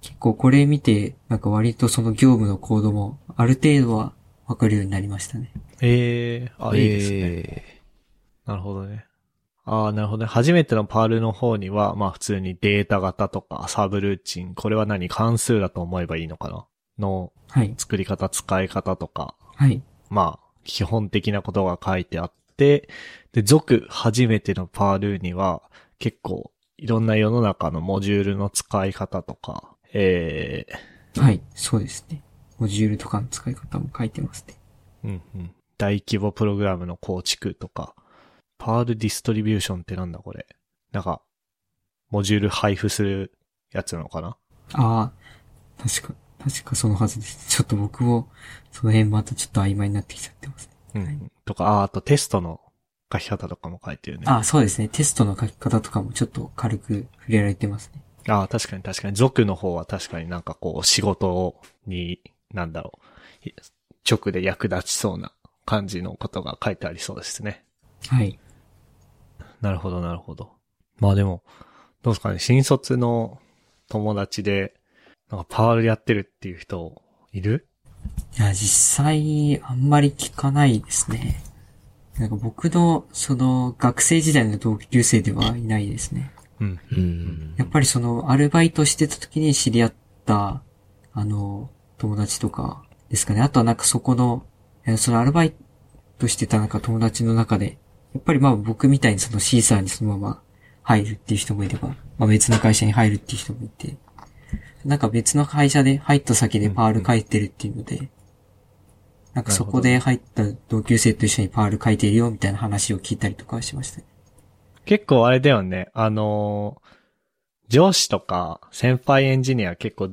結構これ見て、なんか割とその業務のコードもある程度はわかるようになりましたね。えー、あ、いいですね。えなるほどね。ああ、なるほどね。初めてのパールの方には、まあ普通にデータ型とかサブルーチン、これは何関数だと思えばいいのかな？のはい。作り方、使い方とか、はい。まあ、基本的なことが書いてあって、で、続初めてのパールには、結構、いろんな世の中のモジュールの使い方とか、えはい。そうですね。モジュールとかの使い方も書いてますね。ー、うんうん。大規模プログラムの構築とか、パールディストリビューションってなんだこれ。なんか、モジュール配布するやつなのかな？ああ、確か、確かそのはずです。ちょっと僕も、その辺またちょっと曖昧になってきちゃってますね。うん、はいとか、あ、あとテストの書き方とかも書いてるね。ああ、そうですね。テストの書き方とかもちょっと軽く触れられてますね。ああ、確かに確かに。族の方は確かになんかこう、仕事に、なんだろう、直で役立ちそうな感じのことが書いてありそうですね。はい。なるほど、なるほど。まあでも、どうですかね、新卒の友達で、なんかパールやってるっていう人、いる？いや、実際、あんまり聞かないですね。なんか僕の、その、学生時代の同級生ではいないですね。うん。ーうん。やっぱりその、アルバイトしてた時に知り合った、あの、友達とかですかね。あとはなんかそこの、えそのアルバイトしてたなんか友達の中で、やっぱりまあ僕みたいにそのシーサーにそのまま入るっていう人もいれば、まあ別の会社に入るっていう人もいて、なんか別の会社で入った先でパール書いてるっていうので、なんかそこで入った同級生と一緒にパール書いてるよみたいな話を聞いたりとかはしましたね。結構あれだよね、あのー上司とか先輩エンジニア結構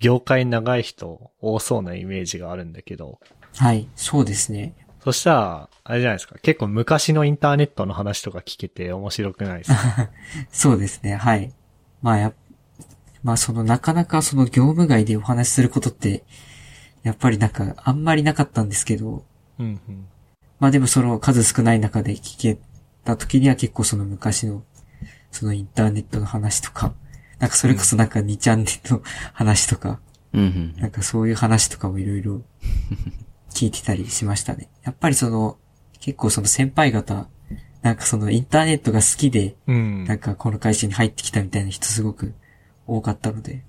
業界長い人多そうなイメージがあるんだけど、はい、そうですね。そしたら、あれじゃないですか、結構昔のインターネットの話とか聞けて面白くないですか？<laughs> そうですね、はい。まあやっ、まあそのなかなかその業務外でお話しすることって、やっぱりなんかあんまりなかったんですけど、うんうん。まあでもその数少ない中で聞けた時には結構その昔の、そのインターネットの話とか、なんかそれこそなんか2チャンネルの話とか、うんなんかそういう話とかもいろいろ聞いてたりしましたね。やっぱりその、結構その先輩方、なんかそのインターネットが好きで、うん。なんかこの会社に入ってきたみたいな人すごく多かったので、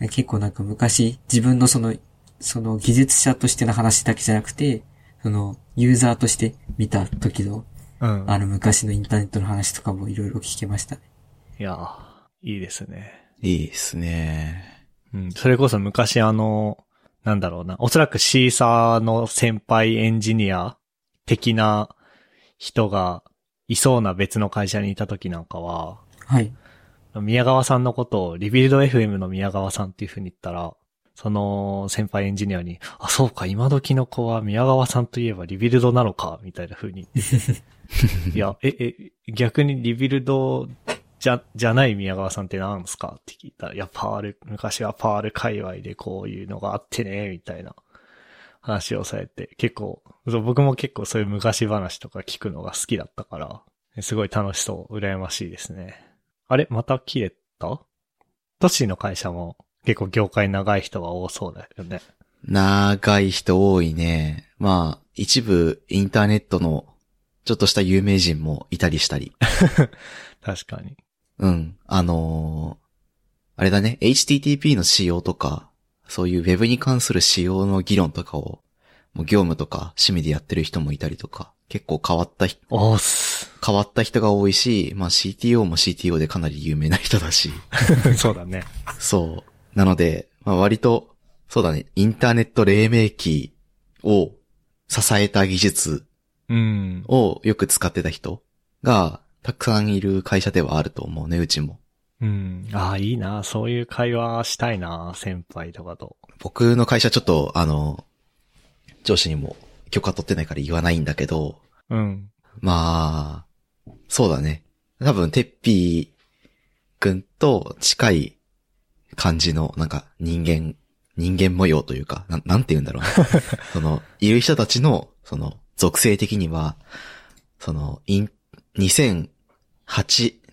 結構なんか昔自分のその、その技術者としての話だけじゃなくて、そのユーザーとして見た時の、うん。あの昔のインターネットの話とかもいろいろ聞けましたね。いやー、いいですね。いいですね。うん。それこそ昔あの、なんだろうな。おそらくシーサーの先輩エンジニア的な人がいそうな別の会社にいた時なんかは、はい。宮川さんのことをリビルド FM の宮川さんっていう風に言ったら、その先輩エンジニアに、あ、そうか、今時の子は宮川さんといえば Rebuild なのか、みたいな風に。<laughs> いや、え、え、逆に Rebuild じゃ、じゃない宮川さんって何ですかって聞いたら、いや、 Perl、昔は Perl 界隈でこういうのがあってね、みたいな話をされて、結構、僕も結構そういう昔話とか聞くのが好きだったから、すごい楽しそう、羨ましいですね。あれ？また切れた？トッシーの会社も結構業界長い人が多そうだよね。長い人多いね。まあ、一部インターネットのちょっとした有名人もいたりしたり。<laughs> 確かに。うん。あのーあれだね、HTTP の仕様とか、そういう Web に関する仕様の議論とかを、もう業務とか趣味でやってる人もいたりとか、結構変わった人。変わった人が多いし、まあ CTO も CTO でかなり有名な人だし。<laughs> そうだね。そう。なので、まあ割と、そうだね、インターネット黎明期を支えた技術うん。をよく使ってた人がたくさんいる会社ではあると思うね、うちも。うん。ああ、いいな。そういう会話したいな。先輩とかと。僕の会社ちょっと、あの、上司にも許可取ってないから言わないんだけど、うん。まあ、そうだね。多分、テッピーくんと近い感じの、なんか人間、人間模様というか、なん、なんて言うんだろうな。<laughs> その、いる人たちの、その、属性的には、その、イン、2008、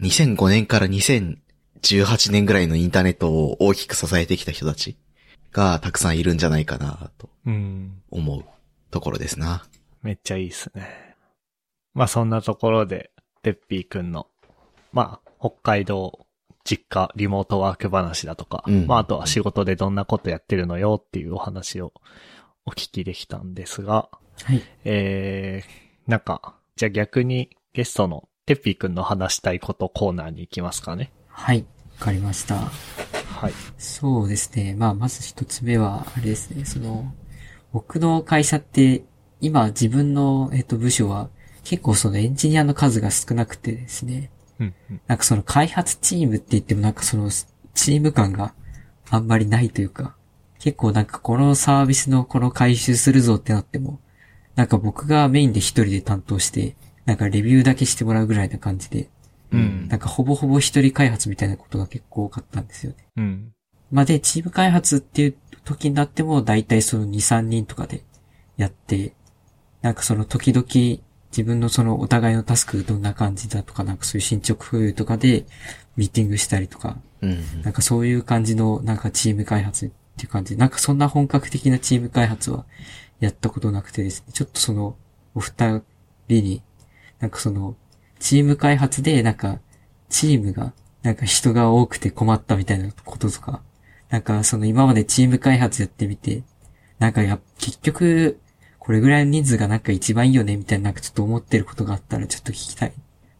2005年から2018年ぐらいのインターネットを大きく支えてきた人たちがたくさんいるんじゃないかな、とうん。思うところですな。めっちゃいいっすね。まあそんなところで、てっぴーくんの、まあ、北海道実家リモートワーク話だとか、うんまああとは仕事でどんなことやってるのよっていうお話をお聞きできたんですが、はい。えー、なんか、じゃあ逆にゲストのてっぴーくんの話したいことコーナーに行きますかね。はい。わかりました。はい。そうですね。まあ、まず一つ目は、あれですね。その、僕の会社って、今自分の、えっと、部署は、結構そのエンジニアの数が少なくてですね。うん、うん。なんかその開発チームって言ってもなんかその、チーム感があんまりないというか、結構なんかこのサービスのこの回収するぞってなっても、なんか僕がメインで一人で担当して、なんかレビューだけしてもらうぐらいな感じで、うんなんかほぼほぼ一人開発みたいなことが結構多かったんですよね。うん。まあ、で、チーム開発っていう時になっても、だいたいその2、3人とかでやって、なんかその時々自分のそのお互いのタスクどんな感じだとか、なんかそういう進捗共有とかでミーティングしたりとか、うん。なんかそういう感じのなんかチーム開発っていう感じで、なんかそんな本格的なチーム開発はやったことなくてですね、ちょっとそのお二人に、なんかそのチーム開発でなんかチームがなんか人が多くて困ったみたいなこととか、なんかその今までチーム開発やってみて、なんかや、結局、これぐらいの人数がなんか一番いいよねみたいななんかちょっと思ってることがあったらちょっと聞きたい。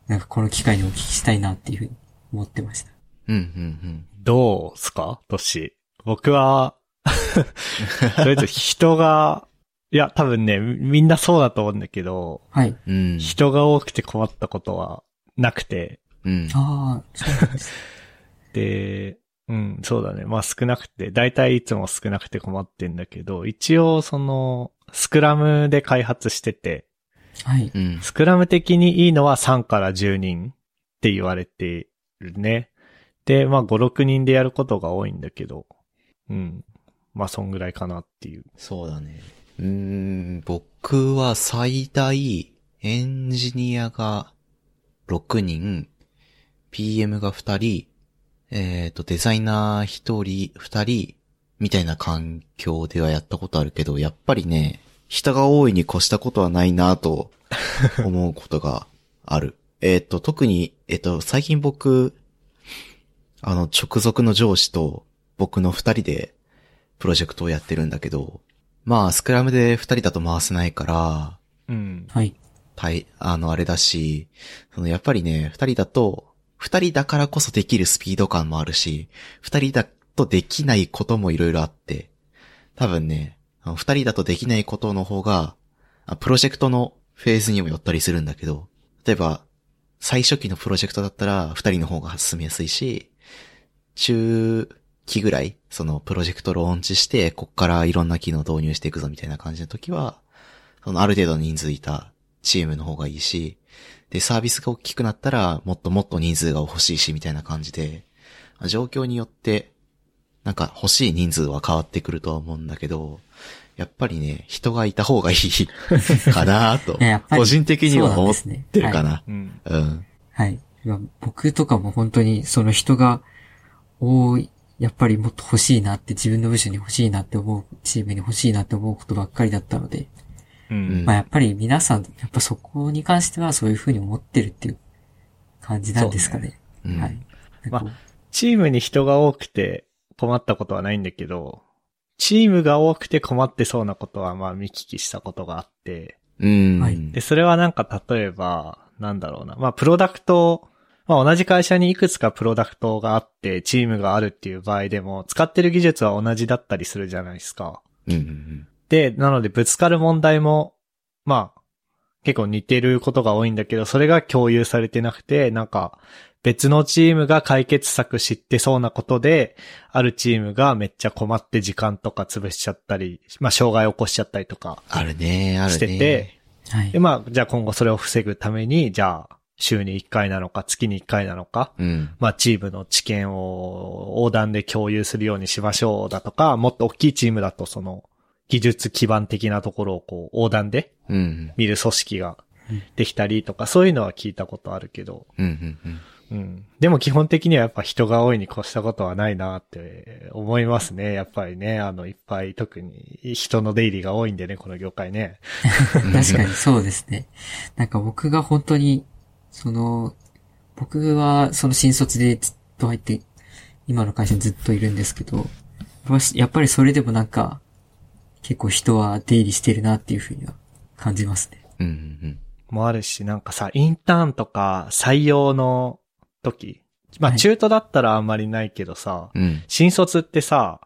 なんかこの機会にお聞きしたいなっていうふうに思ってました。うん、うんうん、どうすか？トシ。僕は、<laughs> とりあえず人が、いや、多分ね、みんなそうだと思うんだけど、はい。人が多くて困ったことはなくて、うん。ああ、そうなんです。<laughs> で、うん、そうだね。まあ少なくて、だいたいいつも少なくて困ってんだけど、一応その、スクラムで開発してて、はい。うん。スクラム的にいいのは3から10人って言われてるね。で、まあ5、6人でやることが多いんだけど、うん。まあそんぐらいかなっていう。そうだね。うーん、僕は最大、エンジニアが6人、PM が2人、えっ、と、デザイナー1人、2人、みたいな環境ではやったことあるけど、やっぱりね、人が多いに越したことはないなと <laughs> 思うことがある。えっと、特に、えっ、と、最近僕、あの、直属の上司と僕の二人でプロジェクトをやってるんだけど、まあ、スクラムで二人だと回せないから、うん。はい。たい、あの、あれだし、その、やっぱりね、二人だと、二人だからこそできるスピード感もあるし、二人だとできないこともいろいろあって、多分ね、二人だとできないことの方が、あプロジェクトのフェーズにもよったりするんだけど、例えば、最初期のプロジェクトだったら二人の方が進みやすいし、中期ぐらい、そのプロジェクトローンチして、こっからいろんな機能導入していくぞみたいな感じの時は、そのある程度の人数いたチームの方がいいし、で、サービスが大きくなったら、もっともっと人数が欲しいし、みたいな感じで、状況によって、なんか欲しい人数は変わってくるとは思うんだけど、やっぱりね、人がいた方がいいかなと <laughs> 個人的には思ってるかな。うん。うん。はい。いや僕とかも本当にその人が多い、やっぱりもっと欲しいなって自分の部署に欲しいなって思う、チームに欲しいなって思うことばっかりだったので、うん。まあやっぱり皆さん、やっぱそこに関してはそういうふうに思ってるっていう感じなんですかね。うんはい。まあチームに人が多くて困ったことはないんだけど、チームが多くて困ってそうなことはまあ見聞きしたことがあって、うん。はいで、それはなんか例えば、なんだろうな。まあ、プロダクト、まあ、同じ会社にいくつかプロダクトがあって、チームがあるっていう場合でも、使ってる技術は同じだったりするじゃないですか。うんうんで、なのでぶつかる問題も、まあ、結構似てることが多いんだけど、それが共有されてなくて、なんか、別のチームが解決策知ってそうなことで、あるチームがめっちゃ困って時間とか潰しちゃったり、まあ、障害を起こしちゃったりとかあるね、あるね。してて、はいで、。まあ、じゃあ今後それを防ぐために、じゃあ、週に1回なのか、月に1回なのか、うん。まあ、チームの知見を横断で共有するようにしましょうだとか、もっと大きいチームだとその、技術基盤的なところをこう、横断でうん。見る組織ができたりとか、そういうのは聞いたことあるけど、うん。うん。うん。うん。でも基本的にはやっぱ人が多いに越したことはないなって思いますね。やっぱりね、あの、いっぱい特に人の出入りが多いんでね、この業界ね。<laughs> 確かにそうですね。なんか僕が本当に、その、僕はその新卒でずっと入って、今の会社にずっといるんですけど、やっぱりそれでもなんか、結構人は出入りしてるなっていうふうには感じますね。うん。うん。もあるし、なんかさ、インターンとか採用の時。まあはい中途だったらあんまりないけどさ、うん。新卒ってさ、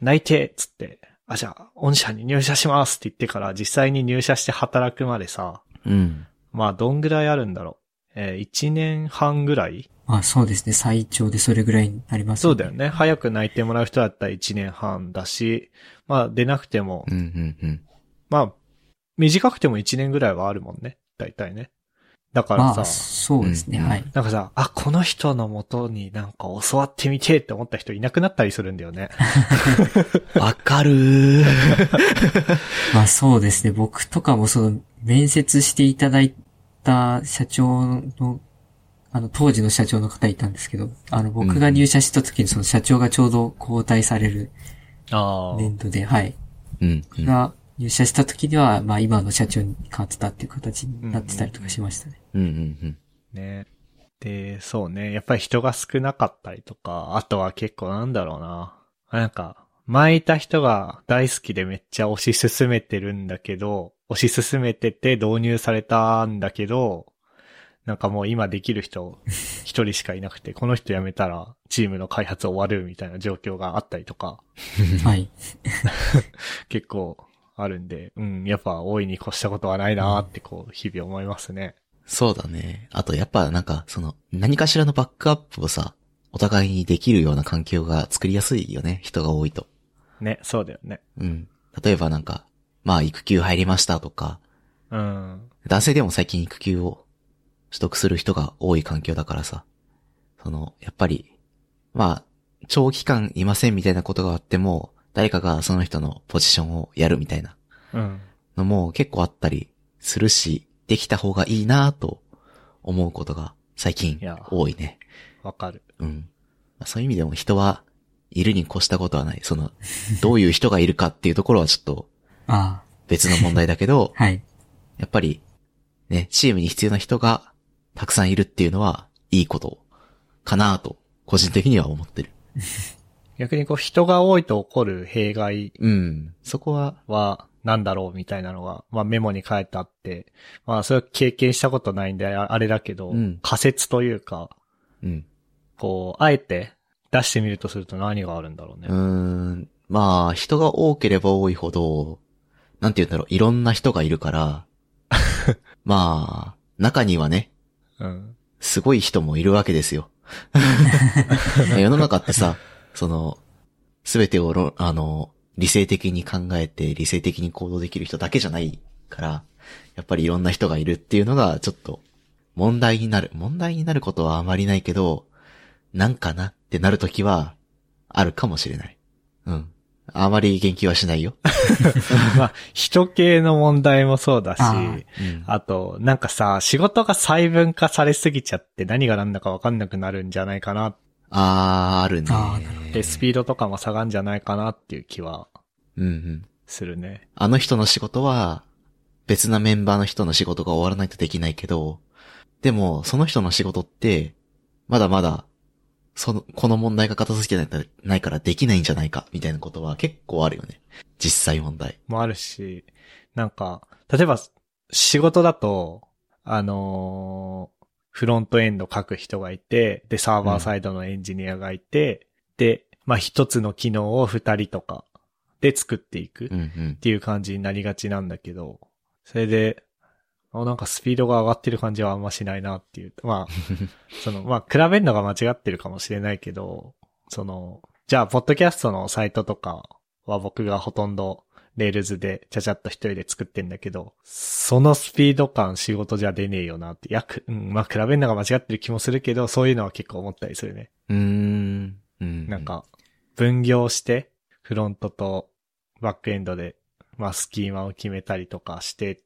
内定っつって、あ、じゃあ、御社に入社しますって言ってから実際に入社して働くまでさ、うん。まあどんぐらいあるんだろう。えー、1年半ぐらいまあそうですね。最長でそれぐらいになりますそうだよね。早く内定もらう人だったら1年半だし、まあ出なくても、うん。うん。うん。まあ、短くても1年ぐらいはあるもんね。大体ね。だからさ、まあ、そうですね。うんはい。なんかさ、あ、この人のもとになんか教わってみてって思った人いなくなったりするんだよね。<laughs> わかるー。<laughs> まあそうですね。僕とかもその、面接していただいた社長の、あの、当時の社長の方いたんですけど、あの、僕が入社した時にその社長がちょうど交代されるあ年度で、はい。うん。うん。が、入社した時には、まあ今の社長に変わってたっていう形になってたりとかしましたね。うん。うん。ね。で、そうね。やっぱり人が少なかったりとか、あとは結構なんだろうな。なんか、前いた人が大好きでめっちゃ推し進めてるんだけど、推し進めてて導入されたんだけど、なんかもう今できる人 <laughs> 一人しかいなくて、この人辞めたらチームの開発終わるみたいな状況があったりとか、はい。<laughs> 結構あるんで、うん、やっぱ大いに越したことはないなーってこう、日々思いますね。そうだね。あとやっぱなんか、その、何かしらのバックアップをさ、お互いにできるような環境が作りやすいよね、人が多いと。ね、そうだよね。うん。例えばなんか、まあ育休入りましたとか、うん。男性でも最近育休を取得する人が多い環境だからさ、その、やっぱり、まあ、長期間いませんみたいなことがあっても、誰かがその人のポジションをやるみたいなうん。のも結構あったりするし、できた方がいいなと思うことが最近多いね。わかる。うん。まあそういう意味でも人はいるに越したことはない。その、どういう人がいるかっていうところはちょっとあ別の問題だけどあ、<laughs> はい。やっぱり、ね、チームに必要な人がたくさんいるっていうのは、いいことかなと、個人的には思ってる。<laughs> 逆にこう人が多いと起こる弊害うん。そこは、は何だろうみたいなのが、まあメモに書いてあって、まあそれは経験したことないんでああれだけど、うん仮説というか、うん。こう、あえて出してみるとすると何があるんだろうね。うーん。まあ、人が多ければ多いほど、なんて言うんだろう、いろんな人がいるから、<laughs> まあ、中にはね、うん。すごい人もいるわけですよ。<laughs> 世の中ってさ、その、すべてをろ、あの、理性的に考えて、理性的に行動できる人だけじゃないから、やっぱりいろんな人がいるっていうのが、ちょっと、問題になる。問題になることはあまりないけど、なんかなってなるときは、あるかもしれない。うん。あまり言及はしないよ。<laughs> まあ、人系の問題もそうだし、あうんあと、なんかさ、仕事が細分化されすぎちゃって何が何だかわかんなくなるんじゃないかなっあー、あるね。あーなるて、スピードとかも下がるんじゃないかなっていう気はうんうん。するね。あの人の仕事は、別なメンバーの人の仕事が終わらないとできないけど、でも、その人の仕事って、まだまだ、その、この問題が片付けないとないからできないんじゃないか、みたいなことは結構あるよね。実際問題。もあるし、なんか、例えば、仕事だと、あのーフロントエンド書く人がいて、で、サーバーサイドのエンジニアがいて、で、まあ、一つの機能を二人とかで作っていく。うんうんっ。ていう感じになりがちなんだけど、それで、あなんかスピードが上がってる感じはあんましないなっていう。まあ、<laughs> その、まあ、比べるのが間違ってるかもしれないけど、その、じゃあ、ポッドキャストのサイトとかは僕がほとんど Rails でちゃちゃっと一人で作ってんだけど、そのスピード感仕事じゃ出ねえよなって、やく、うん、まあ、比べるのが間違ってる気もするけど、そういうのは結構思ったりするね。うーん。うん。なん。か、分業して、フロントとバックエンドで、まあ、スキーマを決めたりとかして、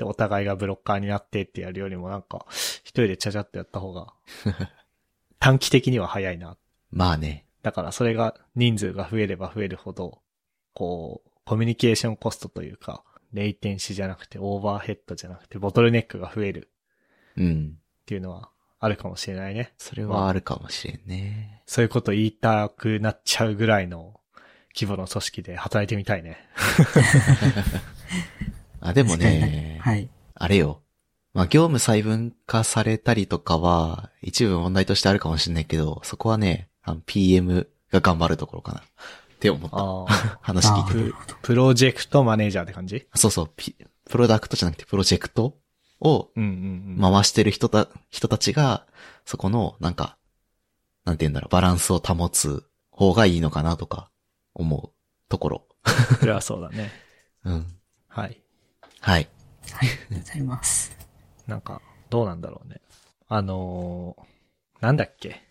で、お互いがブロッカーになってってやるよりもなんか、一人でちゃちゃっとやった方が、<laughs> 短期的には早いな。まあね。だからそれが人数が増えれば増えるほど、こう、コミュニケーションコストというか、レイテンシじゃなくてオーバーヘッドじゃなくてボトルネックが増えるうん。っていうのはあるかもしれないね。それはあるかもしれんね。そういうこと言いたくなっちゃうぐらいの規模の組織で働いてみたいね。<laughs> あ、でもね、<laughs> はい。あれよ。まあ、業務細分化されたりとかは、一部問題としてあるかもしれないけど、そこはね、あの PM が頑張るところかな。って思った。ああ。<laughs> 話聞いてて。ププロジェクトマネージャーって感じ？そうそう、ピプロダクトじゃなくてプロジェクトをうんうんうん。回してる人た、人たちが、そこの、なんか、なんて言うんだろう、バランスを保つ方がいいのかなとか、思うところ。<laughs> それはそうだね。うん。はい。はい。はい。ありがとうございます。なんか、どうなんだろうね。あのー、なんだっけ？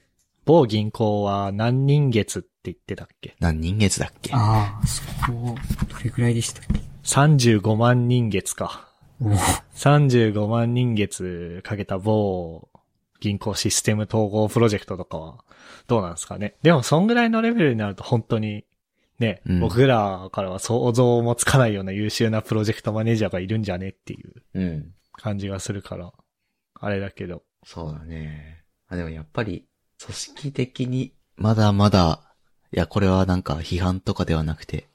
某銀行は何人月って言ってたっけ？何人月だっけ？ああ、そこ、どれくらいでしたっけ ?35 万人月か。おー35万人月かけた某銀行システム統合プロジェクトとかはどうなんですかね？でもそんぐらいのレベルになると本当にね、うん僕らからは想像もつかないような優秀なプロジェクトマネージャーがいるんじゃねっていううん。感じがするから、あれだけど。そうだね。あ、でもやっぱり、組織的に、まだまだ、いや、これはなんか批判とかではなくて、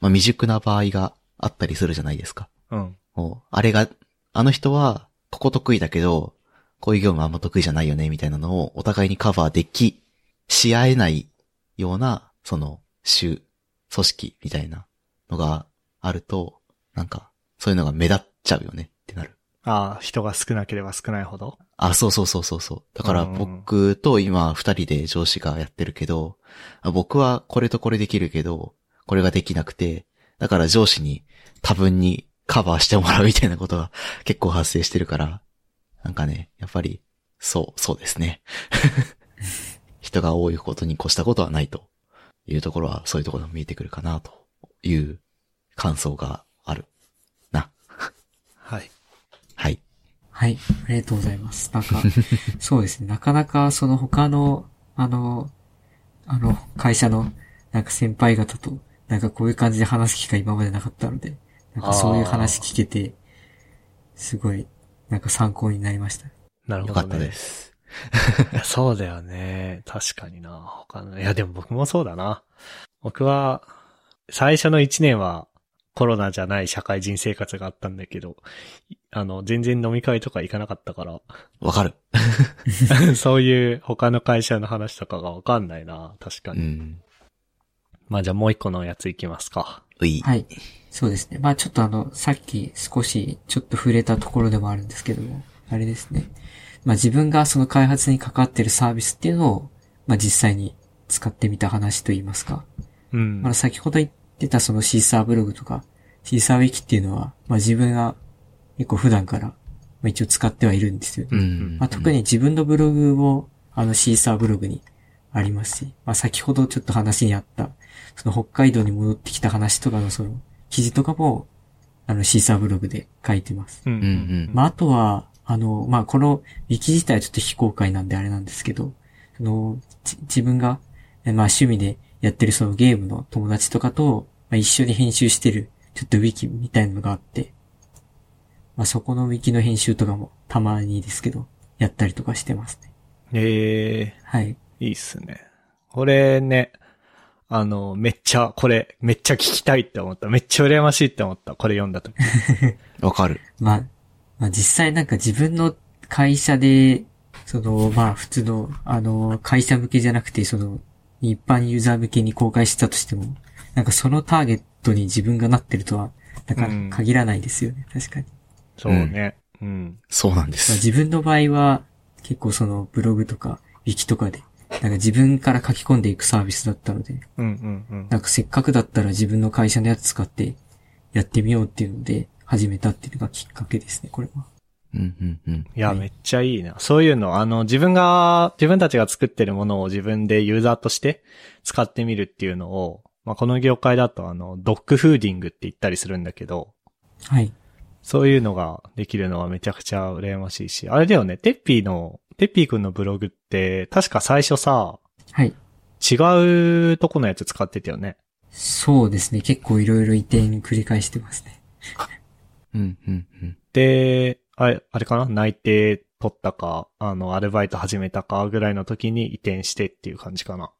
まあ、未熟な場合があったりするじゃないですか。うん。もう、あれが、あの人は、ここ得意だけど、こういう業務あんま得意じゃないよね、みたいなのをお互いにカバーでき、し合えないような、その、種、組織みたいなのがあると、なんか、そういうのが目立っちゃうよねってなる。ああ、人が少なければ少ないほど。あ、そうそうそうそうそう。だからうん僕と今二人で上司がやってるけど、あ僕はこれとこれできるけど、これができなくて、だから上司に多分にカバーしてもらうみたいなことが <laughs> 結構発生してるから、なんかね、やっぱり、そう、そうですね。<laughs> 人が多いことに越したことはないというところは、そういうところが見えてくるかなという感想がある。な。はい。はい。はい、ありがとうございます。なんか、<laughs> そうですね、なかなかその他の、あの、あの、会社の、なんか先輩方と、なんかこういう感じで話す機会今までなかったので、なんかそういう話聞けて、すごい、なんか参考になりました。なるほど、ね。よかったです。そうだよね。確かにな。他の、いやでも僕もそうだな。僕は、最初の1年はコロナじゃない社会人生活があったんだけど、いあの、全然飲み会とか行かなかったから、わかる。<laughs> そういう他の会社の話とかがわかんないな。確かに。うん。まあじゃあもう一個のやつ行きますか。うい。はい。そうですね。まあちょっとあの、さっき少しちょっと触れたところでもあるんですけども、あれですね。まあ自分がその開発に関わってるサービスっていうのを、まあ実際に使ってみた話といいますか。うん。まあ先ほど言ってたそのシーサーブログとか、シーサーウィキっていうのは、まあ自分が結構普段から、まあ一応使ってはいるんですよね。うん。まあ特に自分のブログを、あのシーサーブログにありますし、まあ先ほどちょっと話にあった、その北海道に戻ってきた話とかのその記事とかも、あのシーサーブログで書いてます。うん。ううんんまああとは、あの、まあこのウィキ自体はちょっと非公開なんであれなんですけど、その、じ自分が、えまあ趣味でやってるそのゲームの友達とかと、まあ一緒に編集してる、ちょっとウィキみたいなのがあって、まあそこのウィキの編集とかもたまにですけど、やったりとかしてますね。ええはい。いいっすね。これね、あの、めっちゃ、これ、めっちゃ聞きたいって思った。めっちゃ羨ましいって思った。これ読んだとき。<laughs> <laughs> わかる。まあ、まあ実際なんか自分の会社で、その、まあ普通の、あの、会社向けじゃなくて、その、一般ユーザー向けに公開したとしても、なんかそのターゲットに自分がなってるとは、なんか限らないですよね、確かに。そうね。うん。そうなんでまあす。自分の場合は、結構そのブログとか、ウィキとかで、なんか自分から書き込んでいくサービスだったので、うんうんうん。なんかせっかくだったら自分の会社のやつ使ってやってみようっていうので始めたっていうのがきっかけですね、これは。うんうんうん。いや、はいめっちゃいいな。そういうの、あの、自分が、自分たちが作ってるものを自分でユーザーとして使ってみるっていうのを、まあ、この業界だと、あの、 dogfooding って言ったりするんだけど、はい。そういうのができるのはめちゃくちゃ羨ましいし、あれだよね、テッピーの、テッピーくんのブログって、確か最初さ、はい。違うとこのやつ使ってたよね。そうですね。結構いろいろ移転繰り返してますね。<laughs> うんうんうん。で、あれ、あれかな？内定取ったか、あの、アルバイト始めたかぐらいの時に移転してっていう感じかな。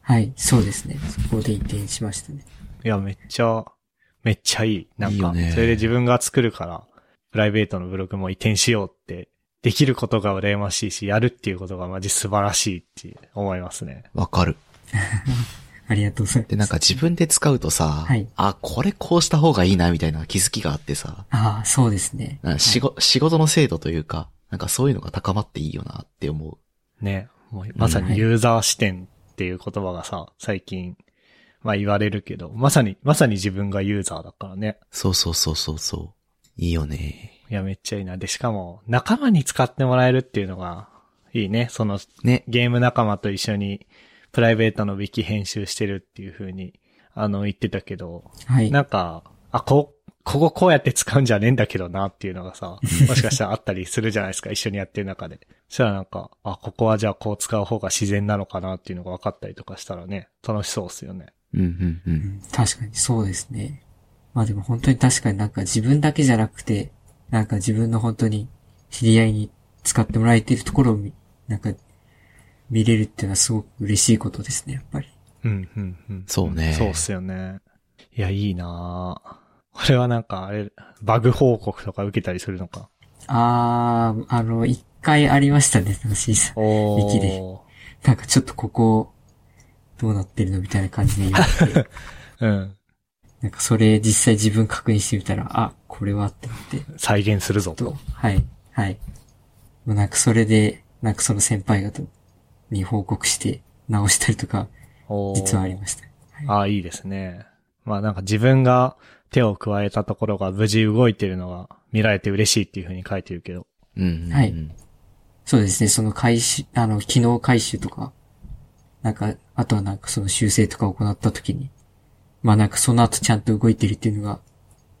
はい。そうですね。そこで移転しましたね。いや、めっちゃ、めっちゃいい。なんか、いいよねそれで自分が作るから、プライベートのブログも移転しようって、できることが羨ましいし、やるっていうことがマジ素晴らしいって思いますね。わかる。<laughs> ありがとうございます。で、なんか自分で使うとさ、はいあ、これこうした方がいいな、みたいな気づきがあってさ、ああ、そうですね。仕事、仕事の精度というか、なんかそういうのが高まっていいよなって思う。ね。もうまさにユーザー視点っていう言葉がさ、最近、まあ言われるけど、まさに、まさに自分がユーザーだからね。そうそうそうそうそう。いいよね。いや、めっちゃいいな。で、しかも、仲間に使ってもらえるっていうのが、いいね。その、ね。ゲーム仲間と一緒に、プライベートのウィキ編集してるっていう風に、あの、言ってたけど、はい。なんか、あ、こう、こここうやって使うんじゃねえんだけどなっていうのがさ、<laughs> もしかしたらあったりするじゃないですか、一緒にやってる中で。そしたらなんか、あ、ここはじゃあこう使う方が自然なのかなっていうのが分かったりとかしたらね、楽しそうっすよね。うんうんう。うんん確かにそうですね。まあでも本当に確かになんか自分だけじゃなくて、なんか自分の本当に知り合いに使ってもらえているところを見なんか見れるっていうのはすごく嬉しいことですね、やっぱり。うん、うん、うん。そうねそうっすよね。いや、いいなぁ。これはなんか、あれ、バグ報告とか受けたりするのか？あー、あの、一回ありましたね、楽しいさ。おウィキでなんかちょっとここ、どうなってるのみたいな感じで言われて、<laughs> うん。なんかそれ実際自分確認してみたら、あ、これはって思って、再現するぞとと。、はい、はい。もうなんかそれで、なんかその先輩方に報告して直したりとか、実はありました。ああ、いいですね。まあなんか自分が手を加えたところが無事動いてるのが見られて嬉しいっていう風に書いてるけど。うんうんうん。はいそうですね、その回収、あの、機能回収とか、なんか、あとはなんかその修正とかを行った時に、まあなんかその後ちゃんと動いてるっていうのが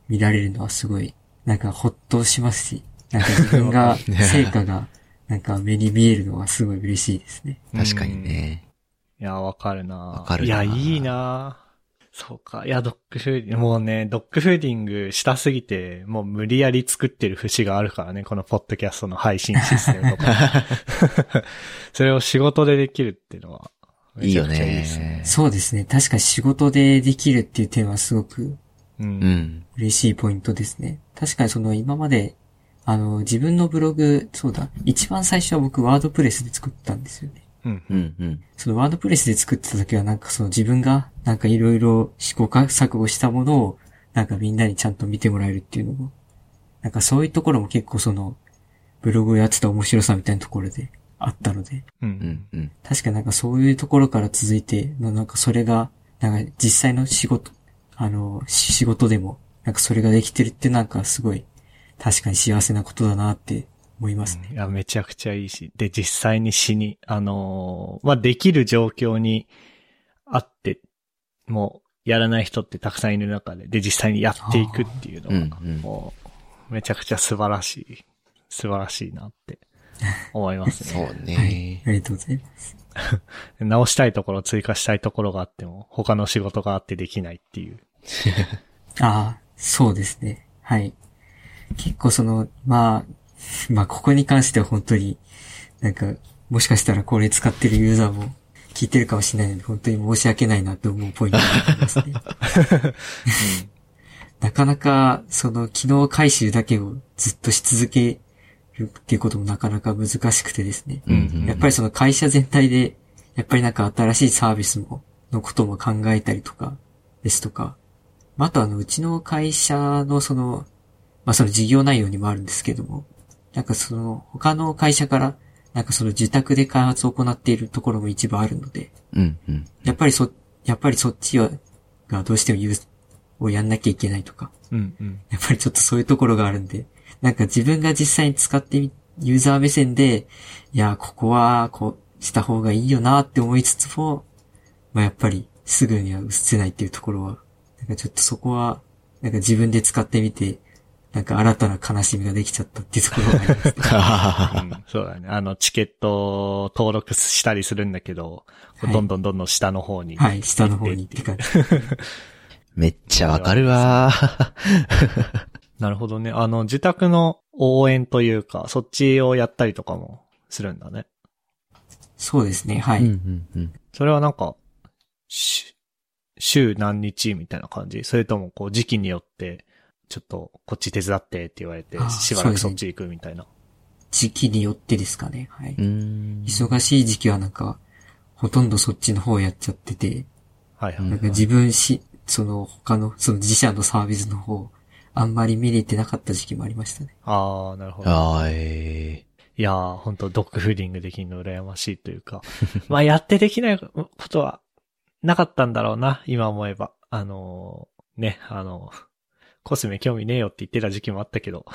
見られるのはすごい、なんかほっとしますし、なんか自分が、<laughs> 成果が、なんか目に見えるのはすごい嬉しいですね。確かにね。いや、わかるなわかるないや、いいなそうか。いや、ドッグフーディング、もうね、ドッグフーディングしたすぎて、もう無理やり作ってる節があるからね、このポッドキャストの配信システムとか。<laughs> それを仕事でできるっていうのは、いいよねね。そうですね、確かに仕事でできるっていう点はすごくう。うんん。嬉しいポイントですね。確かにその今まで、あの、自分のブログ、そうだ、一番最初は僕ワードプレスで作ったんですよね。うん。うんうん。そのワードプレスで作ってた時はなんかその自分がなんかいろいろ試行錯誤したものをなんかみんなにちゃんと見てもらえるっていうのも、なんかそういうところも結構そのブログをやってた面白さみたいなところであったので、う。うんんうん。確かなんかそういうところから続いて、のなんかそれが、なんか実際の仕事、あの、し仕事でも、なんかそれができてるってなんかすごい、確かに幸せなことだなって思いますね。いや、めちゃくちゃいいし。で、実際に死に、あのーまあ、できる状況にあって、もう、やらない人ってたくさんいる中で、で、実際にやっていくっていうのが、うんうんもう、めちゃくちゃ素晴らしい、素晴らしいなって思いますそね。うね。はい。ありがとうございます。<laughs> 直したいところ、追加したいところがあっても、他の仕事があってできないっていう。<laughs> ああ、そうですね。はい。結構その、まあ、まあここに関しては本当に、なんか、もしかしたらこれ使ってるユーザーも聞いてるかもしれないので、本当に申し訳ないなと思うポイントがありますね。<laughs> なかなか、その機能回収だけをずっとし続けるっていうこともなかなか難しくてですね。うんうん。やっぱりその会社全体で、やっぱりなんか新しいサービスも、のことも考えたりとか、ですとか、まあ、あとあの、うちの会社のその、まあ、その事業内容にもあるんですけども、なんかその、他の会社から、なんかその受託で開発を行っているところも一部あるので、うんうん。やっぱりそ、やっぱりそっちは、がどうしてもユーをやんなきゃいけないとか、うんうん。やっぱりちょっとそういうところがあるんで、なんか自分が実際に使ってみ、ユーザー目線で、いや、ここは、こう、した方がいいよなって思いつつも、まあやっぱり、すぐには移せないっていうところは、なんかちょっとそこは、なんか自分で使ってみて、なんか新たな悲しみができちゃったっていうところがありますね。うんそうだね。あの、チケット登録したりするんだけど、こうどんどんどんどん下の方に。はい、下の方にって感じ。<laughs> めっちゃわかるわ <laughs> なるほどね。あの、自宅の応援というか、そっちをやったりとかもするんだね。そうですね、はい。うんうんうん。それはなんか、し週何日みたいな感じ？それともこう時期によって、ちょっとこっち手伝ってって言われてあ、しばらくそっち行くみたいな。時期によってですかね、はい。うーん。忙しい時期はなんか、ほとんどそっちの方やっちゃってて、はいはい。なんか自分し、その他の、その自社のサービスの方、あんまり見れてなかった時期もありましたね。ああ、なるほど。あーえいやー、本当ドッグフーディングできるの羨ましいというか。<laughs> まあ、やってできないことはなかったんだろうな、今思えば。あのーね、あのコスメ興味ねえよって言ってた時期もあったけど。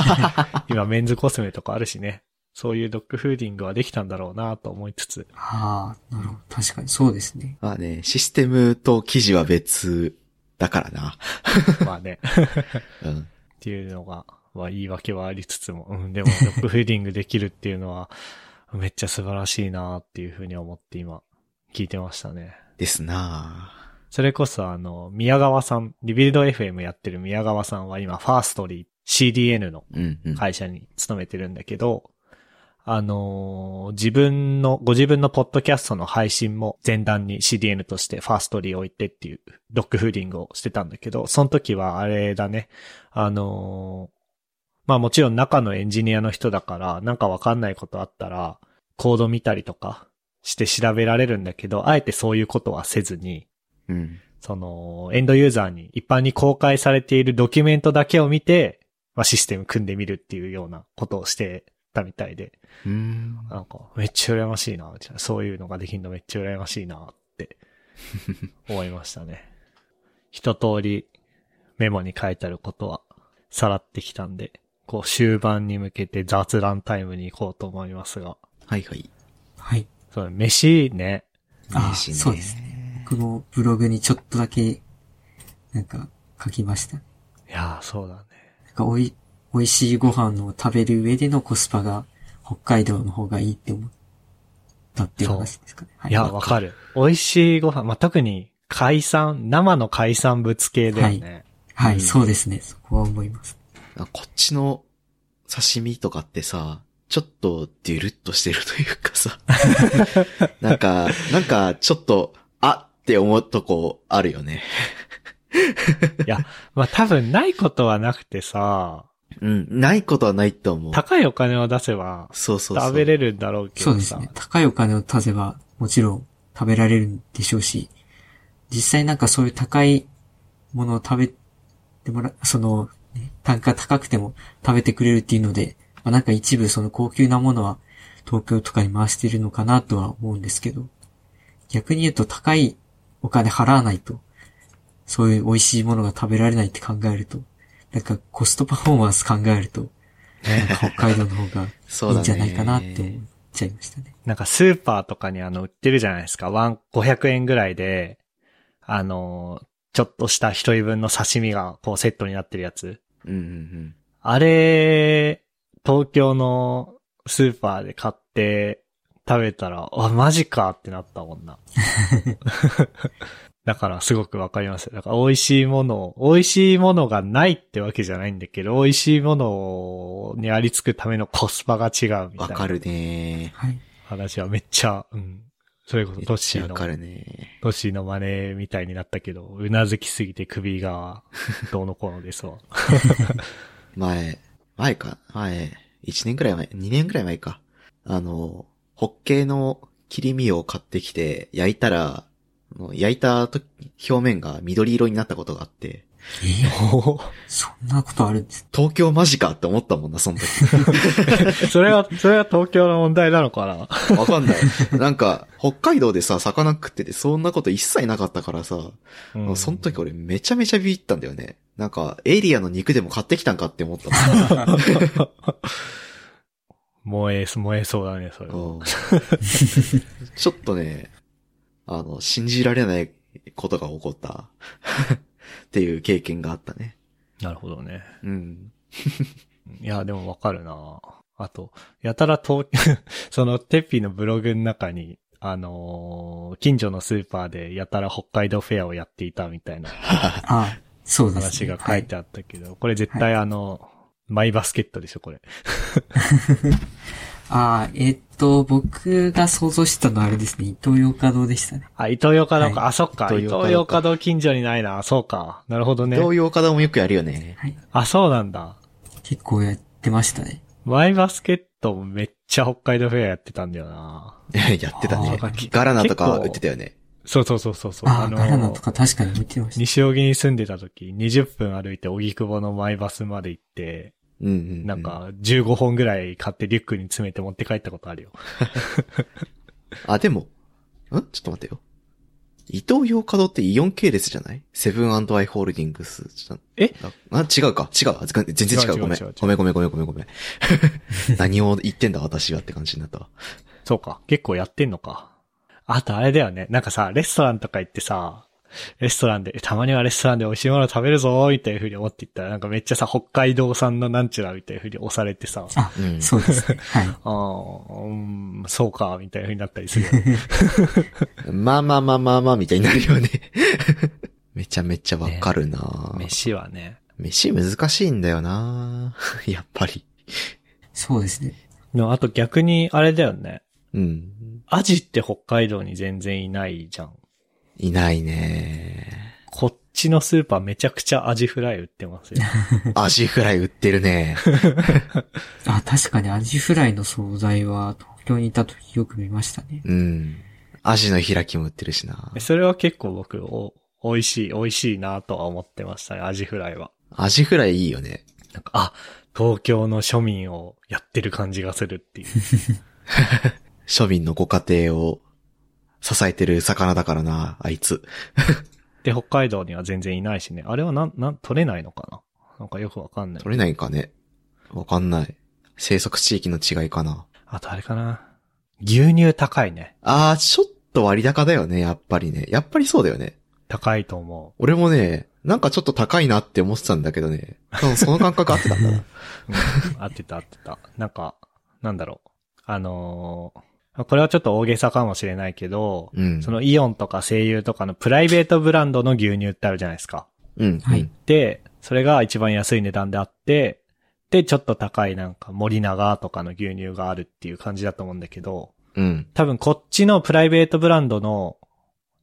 <laughs> 今メンズコスメとかあるしね。そういうドッグフーディングはできたんだろうなと思いつつ。ああ、なるほど。確かにそうですね。ーまあね、システムと記事は別だからな。<laughs> まあね。<laughs> うん。っていうのが、まあ言い訳はありつつも、うん、でもドッグフーディングできるっていうのは、めっちゃ素晴らしいなっていうふうに思って今、聞いてましたね。ですなそれこそあの、宮川さん、 Rebuild FM やってる宮川さんは今、 Fastly CDN の。会社に勤めてるんだけど、あのー自分の、ご自分のポッドキャストの配信も前段に CDN として Fastly 置いてっていうドッグフーディングをしてたんだけど、その時はあれだね、あのーまあもちろん中のエンジニアの人だから、なんかわかんないことあったら、コード見たりとかして調べられるんだけど、あえてそういうことはせずに、うん。その、エンドユーザーに一般に公開されているドキュメントだけを見て、まあ、システム組んでみるっていうようなことをしてたみたいで、うーん。なんか、めっちゃ羨ましいな、みたいなそういうのができるのめっちゃ羨ましいな、って <laughs> 思いましたね。一通りメモに書いてあることはさらってきたんで、こう終盤に向けて雑談タイムに行こうと思いますが、はいはい。はい。そう、飯ね。あ飯ねそうですね。僕もブログにちょっとだけ、なんか、書きました。いやー、そうだね。なんか、おい、美味しいご飯を食べる上でのコスパが、北海道の方がいいって思ったっていう話ですかね。はいや、わかる。美味しいご飯、まあ、特に海産、生の海産物系だよね。はい、うんそうですね。そこは思います。あこっちの刺身とかってさ、ちょっとデュルッとしてるというかさ、<laughs> なんか、なんかちょっと、あって思うとこあるよね。<laughs> いや、まあ、多分ないことはなくてさ、うん、ないことはないと思う。高いお金を出せばそうそうそう。食べれるんだろうけどさ。そうですね。高いお金を足せば、もちろん食べられるんでしょうし、実際なんかそういう高いものを食べてもら、その、ね単価高くても食べてくれるっていうので、まあ、なんか一部その高級なものは東京とかに回してるのかなとは思うんですけど、逆に言うと高いお金払わないと、そういう美味しいものが食べられないって考えると、なんかコストパフォーマンス考えると、なんか北海道の方がそうだねいいんじゃないかなって思っちゃいましたね。なんかスーパーとかにあの売ってるじゃないですか。ワン、500円ぐらいで、あの、ちょっとした一人分の刺身がこうセットになってるやつ。うんうんあれ、東京のスーパーで買って食べたら、あ、マジかってなったもんな。<laughs> だからすごくわかりますよ。だから美味しいものを、美味しいものがないってわけじゃないんだけど、美味しいものにありつくためのコスパが違うみうん。たいなわかるねはい。話はめっちゃ、うん。それこそめトッシーのっちゃわかるねトッシーの真似みたいになったけど、うなずきすぎて首が <laughs> どうのこうのですわ。<laughs> 前、前か、前、1年くらい前、2年くらい前か。あの、ホッケーの切り身を買ってきて、焼いたら、焼いたと表面が緑色になったことがあって、えー？<laughs> そんなことあるんです？東京マジかって思ったもんな、その時。<laughs> それは、それは東京の問題なのかな？わかんない。<laughs> なんか、北海道でさ、魚食ってて、そんなこと一切なかったからさ、うんその時俺めちゃめちゃビビったんだよね。なんか、エイリアの肉でも買ってきたんかって思ったもん。燃え、燃えそうだね、それは。うん <laughs> ちょっとね、あの、信じられないことが起こったっていう経験があったね。なるほどね。うん。<laughs> いや、でもわかるなあと、やたら東、<laughs> その、テッピーのブログの中に、あのー近所のスーパーでやたら北海道フェアをやっていたみたいなあ、そうですね。話が書いてあったけど、これ絶対あの、マイバスケットでしょ、これ。<laughs> ああ、えっと、僕が想像してたのはあれですね、伊東洋華堂でしたね。あ、伊東洋華堂か。はいあ、そっか。伊伊東洋華堂近所にないな。そうか。なるほどね。同様課題もよくやるよね。はい。あ、そうなんだ。結構やってましたね。マイバスケットもめっちゃ北海道フェアやってたんだよな。<laughs> やってたね。ガラナとか売ってたよね。そうそうそうそうそう。ああ、ガラナとか確かに見てました。西荻に住んでた時、20分歩いて荻窪のマイバスまで行って、うんうんうん。なん、か15本ぐらい買ってリュックに詰めて持って帰ったことあるよ。<laughs> あ、でも、ん？ちょっと待ってよ。伊東洋華堂ってイオン系列じゃない？セブンアイ・ホールディングス。え？あ、あ違うか。違う。あ全然違う。ごめん。ごめんごめんごめんごめんごめん。<laughs> 何を言ってんだ私はって感じになったわ。そうか。結構やってんのか。あとあれだよね。なんかさ、レストランとか行ってさ、レストランで、たまにはレストランで美味しいもの食べるぞーみたいな風に思っていったら、なんかめっちゃさ、北海道産のなんちゅらみたいな風に押されてさ、あ、うんそうですね。はい。<laughs> ああ、うん、そうか、みたいな風になったりする。<laughs> まあまあまあまあまあみたいになるよね。<laughs> めちゃめちゃわかるな、飯はね。飯難しいんだよなやっぱり。そうですね。でもあと逆に、あれだよね。うん。アジって北海道に全然いないじゃん。いないねこっちのスーパーめちゃくちゃアジフライ売ってますよ。<laughs> アジフライ売ってるね。<laughs> あ、確かにアジフライの惣菜は東京にいた時よく見ましたね。うん。アジの開きも売ってるしなそれは結構僕お美味しい、美味しいなとは思ってましたね、アジフライは。アジフライいいよね。なんか、あ、東京の庶民をやってる感じがするっていう。<laughs> 庶民のご家庭を支えてる魚だからな、あいつ。で、北海道には全然いないしね。あれはなん、なん、取れないのかな？なんかよくわかんない。取れないんかね？わかんない。生息地域の違いかな。あとあれかな？牛乳高いね。あー、ちょっと割高だよね、やっぱりね。やっぱりそうだよね。高いと思俺もね、なんかちょっと高いなって思ってたんだけどね。その感覚あってたんだな。う。<laughs> うん、合ってた合ってた。なんか、なんだろう。あのーこれはちょっと大げさかもしれないけど、うん。そのイオンとか声優とかのプライベートブランドの牛乳ってあるじゃないですか。うん。はいで、それが一番安い値段であって、で、ちょっと高いなんか森永とかの牛乳があるっていう感じだと思うんだけど、うん。多分こっちのプライベートブランドの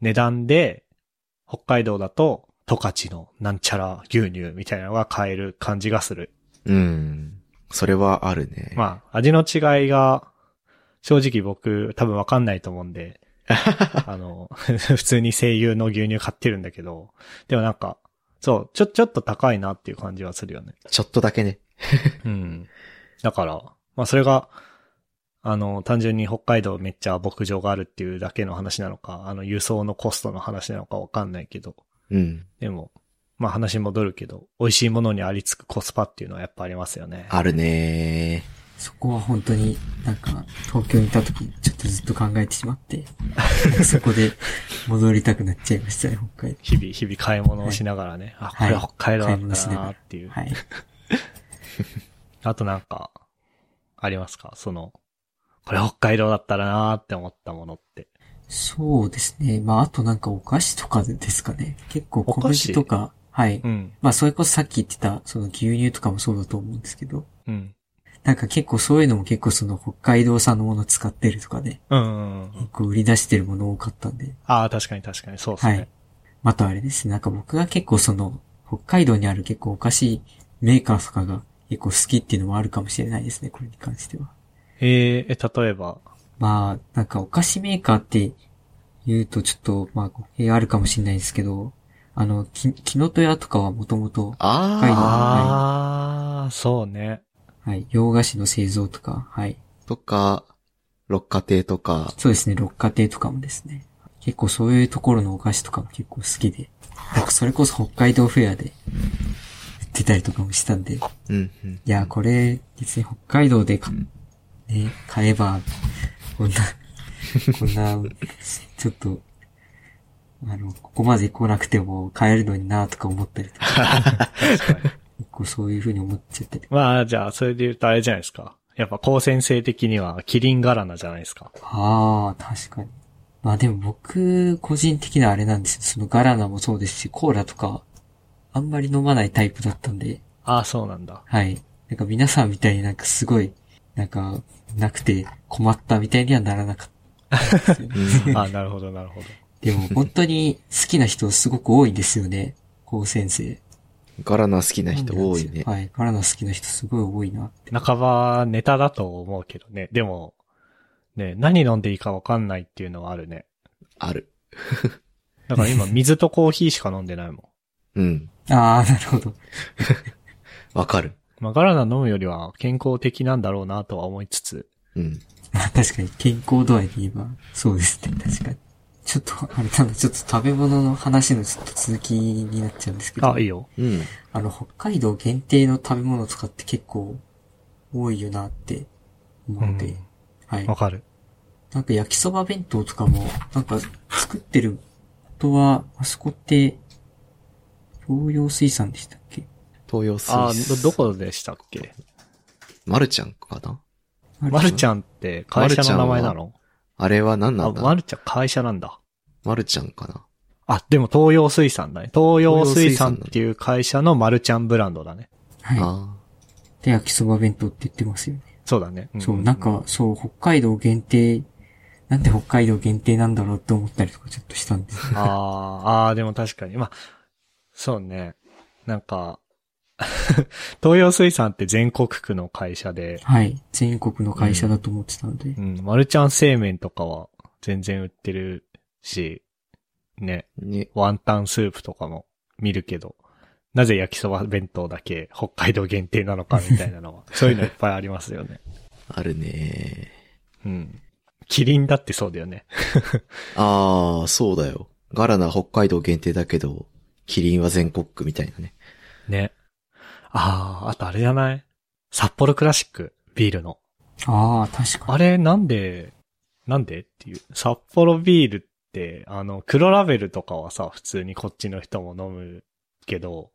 値段で、北海道だと、十勝のなんちゃら牛乳みたいなのが買える感じがする。うん。それはあるね。まあ、味の違いが、正直僕多分わかんないと思うんで、<laughs> あの、<laughs> 普通に声優の牛乳買ってるんだけど、でもなんか、そう、ちょ、ちょっと高いなっていう感じはするよね。ちょっとだけね。<laughs> うん。だから、まあそれが、あの、単純に北海道めっちゃ牧場があるっていうだけの話なのか、あの、輸送のコストの話なのかわかんないけど、うん。でも、まあ話戻るけど、美味しいものにありつくコスパっていうのはやっぱありますよね。あるねそこは本当になんか東京にいた時ちょっとずっと考えてしまって、そこで戻りたくなっちゃいましたね、北海道。日々、日々買い物をしながらね、あ、こはいれ北海道ながらなっていう。はい。あとなんか、ありますか？その、これ北海道だったらなーって思ったものって。そうですね。まあ、あとなんかお菓子とかですかね。結構小麦とか、はい。うん。まあ、それこそさっき言ってた、その牛乳とかもそうだと思うんですけど、うん。なんか結構そういうのも結構その北海道産のもの使ってるとかで、うんうんうん。結構売り出してるもの多かったんで、ああ、確かに確かに、そうですね。はい。あとあれですね、なんか僕が結構その、北海道にある結構お菓子メーカーとかが結構好きっていうのもあるかもしれないですね、これに関しては。えー、え、例えば、まあ、なんかお菓子メーカーって言うとちょっと、まあ、語弊あるかもしれないですけど、あの、き、きのとやとかはもともと、ああ、そうね。はい、洋菓子の製造とか、はい。ーとか、六花亭とか、そうですね、六花亭とかもですね。結構そういうところのお菓子とかも結構好きで。なんかそれこそ北海道フェアで売ってたりとかもしたんで、いうん、うん。や、これ、別に北海道でか、ね、買えば、こんな、こんな、ちょっと、あの、ここまで来なくても買えるのになとか思ったりとか、確かに。結構そういう風に思っちゃったり。まあ、じゃあ、それで言うとあれじゃないですか。やっぱ高専生的にはキリンガラナじゃないですか。ああ、確かに。まあでも僕、個人的なあれなんですよ。そのガラナもそうですし、コーラとか、あんまり飲まないタイプだったんで、ああ、そうなんだ。はい。なんか皆さんみたいになんかすごい、なんか、なくて困ったみたいにはならなかった。<laughs> ああ、なるほど、なるほど。でも本当に好きな人すごく多いんですよね。高先生。ガラナ好きな人多いね。はい。ガラナ好きな人すごい多いなって。半ばネタだと思うけどね。でも、ね、何飲んでいいかわかんないっていうのはあるね。ある。<laughs> だから今、水とコーヒーしか飲んでないもうん。ああ、なるほど。<laughs> わかる。ん。まあ、ガラナ飲むよりは健康的なんだろうなとは思いつつ。うん。まあ確かに健康度合いで言えば、そうですね、確かに。ちょっと、あれなんだ、ちょっと食べ物の話のちょっと続きになっちゃうんですけど。あ、いいよ。うん。あの、北海道限定の食べ物とかって結構多いよなって思って、うんはいわ。かる。なんか焼きそば弁当とかも、なんか作ってることは、あそこって、東洋水産でしたっけ？東洋水あど、どこでしたっけ？マルちゃんかな？マルちん？ゃんって会社の名前なの？あれは何なあ、んだ？マルちゃん会社なんだ。マルちゃんかな？あ、でも東洋水産だね。東洋水産っていう会社のマルちゃんブランドだね。はい。あで、焼きそば弁当って言ってますよね。そうだね。そう、なんか、そう、北海道限定、なんで北海道限定なんだろうって思ったりとかちょっとしたんですよ。ああ、ああ、でも確かに。まあ、そうね。なんか、<laughs> 東洋水産って全国区の会社で、はい。全国の会社だと思ってたので。うん、マルちゃん製麺とかは全然売ってるし、ね、ね。ワンタンスープとかも見るけど、なぜ焼きそば弁当だけ北海道限定なのかみたいなのは、<laughs> そういうのいっぱいありますよね。あるね。うん。キリンだってそうだよね。<laughs> ああ、そうだよ。ガラナ北海道限定だけど、キリンは全国区みたいなね。ね。ああ、あとあれじゃない？札幌クラシック、ビールの。ああ、確かに。あれ、なんで、なんでっていう。札幌ビールって、あの、黒ラベルとかはさ、普通にこっちの人も飲むけど、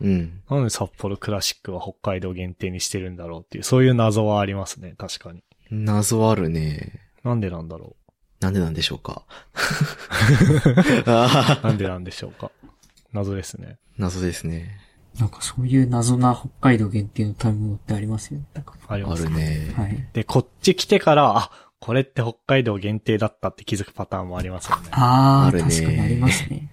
うん。なんで札幌クラシックは北海道限定にしてるんだろうっていう、そういう謎はありますね、確かに。謎あるね。なんでなんだろなんでなんでしょうか。あう。なんでなんでしょうか。謎ですね。ー謎ですね。なんかそういう謎な北海道限定の食べ物ってありますよね。なんかあありまするね。はい。で、こっち来てから、あ、これって北海道限定だったって気づくパターンもありますよね。ああ、あるね確かにありますね。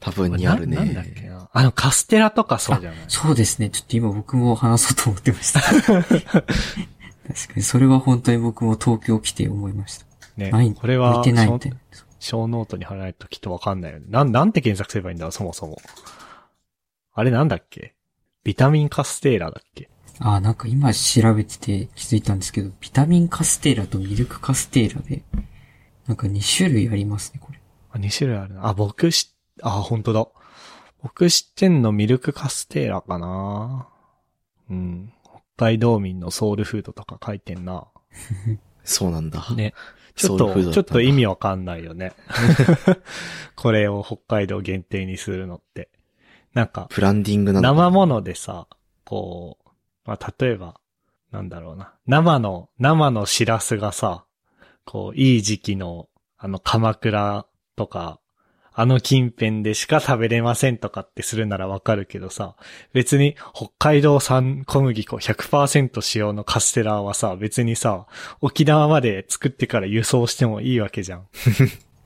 多分にあるね。ななんだっけな？あの、カステラとかそうじゃない？そうですね。ちょっと今僕も話そうと思ってました。<laughs> 確かに、それは本当に僕も東京来て思いました。ねない、これは置いてないみたいな。ショーノートに貼らないときっとわかんないよね。なん、なんて検索すればいいんだろう、そもそも。あれなんだっけ？ビタミンカステーラだっけ？ああ、なんか今調べてて気づいたんですけど、ビタミンカステーラとミルクカステーラで、なんか2種類ありますね、これ。あ、2種類あるな。あ、僕し、あ、本当だ。僕知ってんのミルクカステーラかなうん。北海道民のソウルフードとか書いてんな。<laughs> そうなんだ。ね。ちょっと、ソウルフードだったんだちょっと意味わかんないよね。<laughs> これを北海道限定にするのって。なんか、ブランディングな生ものでさ、こう、まあ、例えば、なんだろうな。生の、生のシラスがさ、こう、いい時期の、あの、鎌倉とか、あの近辺でしか食べれませんとかってするならわかるけどさ、別に北海道産小麦粉100%使用のカステラはさ、別にさ、沖縄まで作ってから輸送してもいいわけじゃん。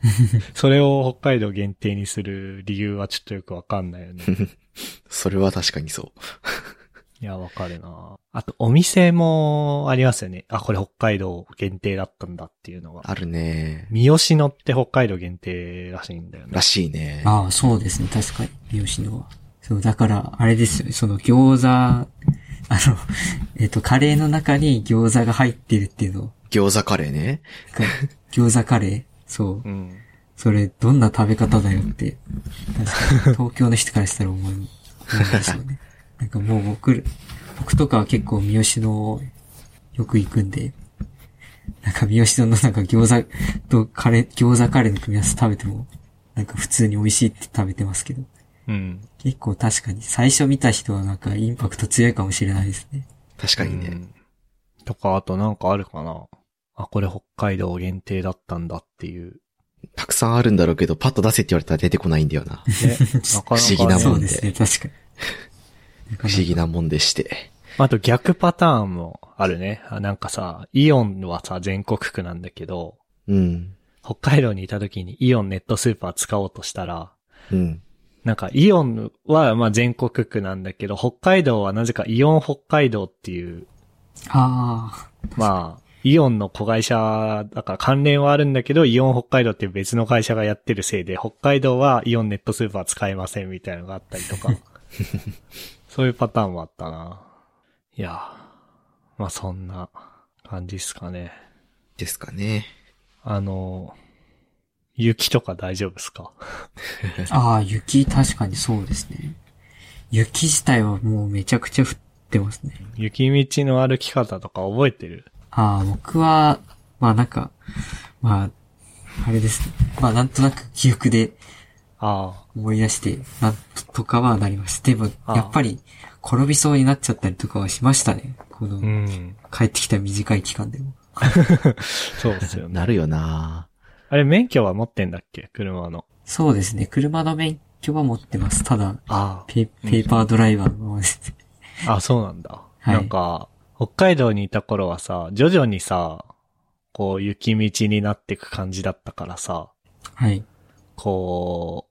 <laughs> それを北海道限定にする理由はちょっとよくわかんないよね。<laughs> それは確かにそう。いや、わかるなあと、お店もありますよね。あ、これ北海道限定だったんだっていうのが。あるね。三好野って北海道限定らしいんだよねら。しいね。ああ、そうですね、確かに、吉野は。そう、だから、あれですよね、その餃子、あの、えっ、と、カレーの中に餃子が入ってるっていうの餃子カレーね。が、餃子カレーそう。うん。それ、どんな食べ方だよって、確かに、東京の人からしたら思う、思うんでしょうね。なんかもう僕、僕とかは結構三好のよく行くんで、なんか三好のなんか餃子とカレー、餃子カレーの組み合わせ食べても、なんか普通に美味しいって食べてますけど、うん。結構確かに最初見た人はなんかインパクト強いかもしれないですね。確かにね。うんとか、あとなんかあるかなあ、これ北海道限定だったんだっていう。たくさんあるんだろうけど、パッと出せって言われたら出てこないんだよな。ね、<laughs> なかなか、ね、不思議なもんでそうですね、確かに。不思議なもんでして。あと逆パターンもあるね。あなんかさ、イオンはさ、全国区なんだけど、うん。北海道にいた時にイオンネットスーパー使おうとしたら、うん。なんかイオンはまあ全国区なんだけど、北海道はなぜかイオン北海道っていう、あまあ、イオンの子会社だから関連はあるんだけど、イオン北海道っていう別の会社がやってるせいで、北海道はイオンネットスーパー使えませんみたいなのがあったりとか、<laughs> そういうパターンもあったな。いや、まあそんな感じですかね。ですかね。あの、雪とか大丈夫ですか？<laughs> あ。ああ、雪確かにそうですね。雪自体はもうめちゃくちゃ降ってますね。雪道の歩き方とか覚えてる？ああ、僕は、まあなんか、まあ、あれですね。まあなんとなく記憶であ思い出して、なんとかはなりました。でも、やっぱり、転びそうになっちゃったりとかはしましたね。この、あ、うん。帰ってきた短い期間でも。<laughs> そうですよね。なるよなあれ免許は持ってんだっけ？車の。そうですね。車の免許は持ってます。ただ、あペペーパードライバーのままですね。あ。あ、そうなんだ。はいなんか、北海道にいた頃はさ、徐々にさ、こう雪道になっていく感じだったからさ、はい。こう、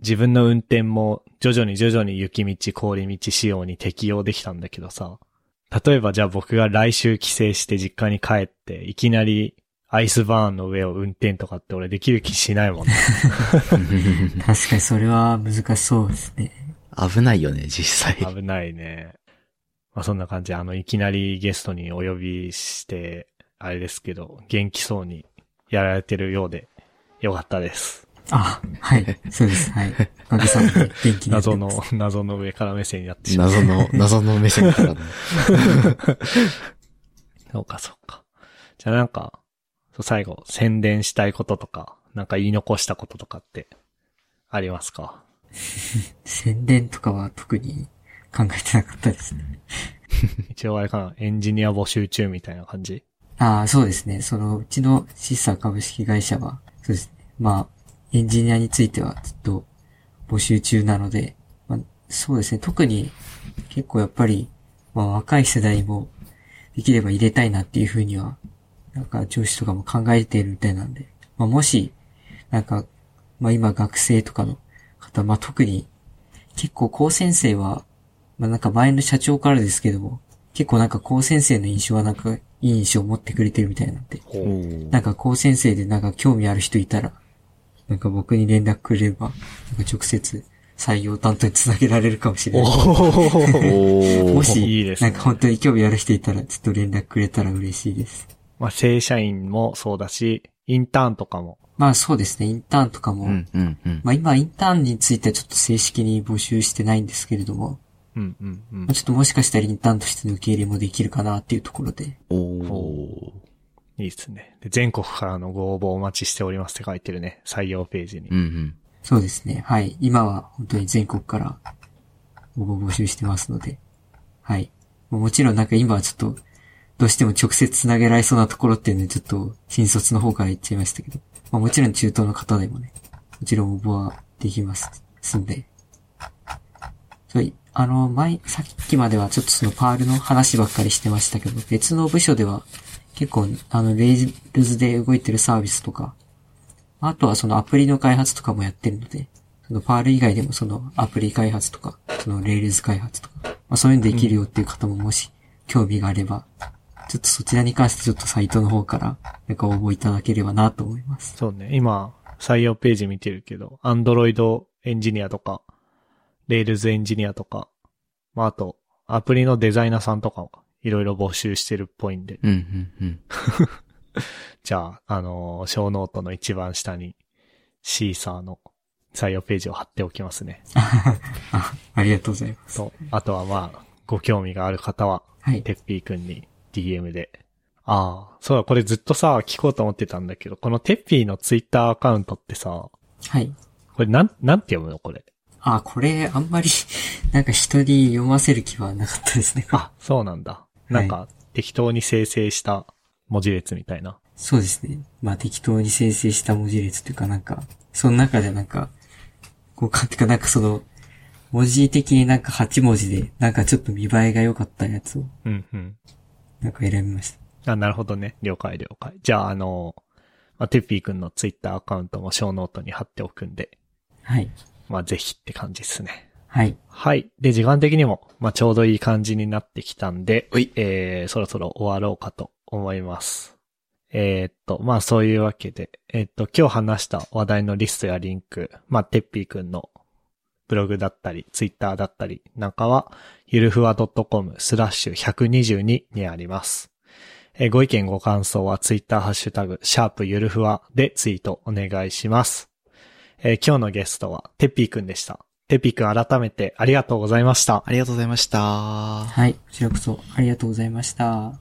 自分の運転も徐々に徐々に雪道、氷道仕様に適用できたんだけどさ、例えばじゃあ僕が来週帰省して実家に帰って、いきなり、アイスバーンの上を運転とかって俺できる気しないもんね。確かにそれは難しそうですね。危ないよね、実際。危ないね。まあそんな感じで、あの、いきなりゲストにお呼びして、あれですけど、元気そうにやられてるようで、よかったです。あ、はい。そうです。はい。おかげさまで元気になって謎ますの、謎の上から目線になってしまう。謎の、謎の目線からの。<laughs> そうか、そうか。じゃあなんか、最後、宣伝したいこととか、なんか言い残したこととかって、ありますか？<laughs> 宣伝とかは特に考えてなかったですね。<laughs> 一応あれかな、エンジニア募集中みたいな感じ？ああ、そうですね。そのうちのシッサー株式会社は、そうですね。まあ、エンジニアについてはずっと募集中なので、まあ、そうですね。特に結構やっぱり、まあ若い世代もできれば入れたいなっていうふうには、なんか上司とかも考えているみたいなんで、まあもし、なんか、まあ今学生とかの方、まあ特に結構高先生は、まあなんか前の社長からですけども、結構なんか高先生の印象はなんかいい印象を持ってくれてるみたいなんで、ほなんか高先生でなんか興味ある人いたら、なんか僕に連絡くれれば、なんか直接採用担当につなげられるかもしれない。おー <laughs> おもし、いいですねなんか本当に興味ある人いたら、ちょっと連絡くれたら嬉しいです。まあ、正社員もそうだし、インターンとかも。まあそうですね、インターンとかも、うん、うん、うん。まあ今インターンについてはちょっと正式に募集してないんですけれども、うんうんうんまあ、。ちょっともしかしたらインターンとしての受け入れもできるかなっていうところで、おおいいですね。で全国からのご応募お待ちしておりますって書いてるね。採用ページに。うん、うん。そうですね。はい。今は本当に全国から応募募集してますので。はい。ももちろんなんか今はちょっと、どうしても直接繋げられそうなところっていうので、ちょっと新卒の方から言っちゃいましたけど。まあもちろん中途の方でもね、もちろん応募はできます。すんで。そう、あの、前、さっきまではちょっとその Perl の話ばっかりしてましたけど、別の部署では結構、あの、 Rails で動いてるサービスとか、あとはそのアプリの開発とかもやってるので、その Perl 以外でもそのアプリ開発とか、その Rails 開発とか、まあそういうのできるよっていう方ももし興味があれば、ちょっとそちらに関してちょっとサイトの方からなんか応募いただければなと思います。そうね。今、採用ページ見てるけど、 Android エンジニアとか、 Rails エンジニアとか、まあ、あと、アプリのデザイナーさんとか、いろいろ募集してるっぽいんで。うん、うん、うん。<laughs> じゃあ、あのーショーノートの一番下に、シーサーの採用ページを貼っておきますね。あ、<laughs> ありがとうございます。と、あとはまあ、ご興味がある方は、はい。てっぴーくんに DM で。ああ、そうだ、これずっとさ、聞こうと思ってたんだけど、このてっぴーのツイッターアカウントってさ、はい。これなん、なんて読むのこれ？あ、これあんまり <laughs> なんか人に読ませる気はなかったですね。あ、そうなんだ。なんか、適当に生成した文字列みたいな。そうですね。まあ適当に生成した文字列というかなんか、その中でなんか、こうか、てかなんかその、文字的になんか8文字で、なんかちょっと見栄えが良かったやつを、うんうん。なんか選びました。あ、なるほどね。了解了解。じゃあ、あの、まあ、てっぴーくんのツイッターアカウントもショーノートに貼っておくんで、はい。まあ、ぜひって感じですね。はい。はい。で、時間的にも、まあ、ちょうどいい感じになってきたんで、えー、そろそろ終わろうかと思います。えーっと、まあ、そういうわけで、えーっと、今日話した話題のリストやリンク、まあ、てっぴーくんのブログだったり、ツイッターだったりなんかは、ゆるふわ .com スラッシュ122にあります。えーご意見ご感想はツイッターハッシュタグ、シャープゆるふわでツイートお願いします。えー今日のゲストは、てっぴーくんでした。てっぴーくん改めてありがとうございました。ありがとうございました。はい。こちらこそありがとうございました。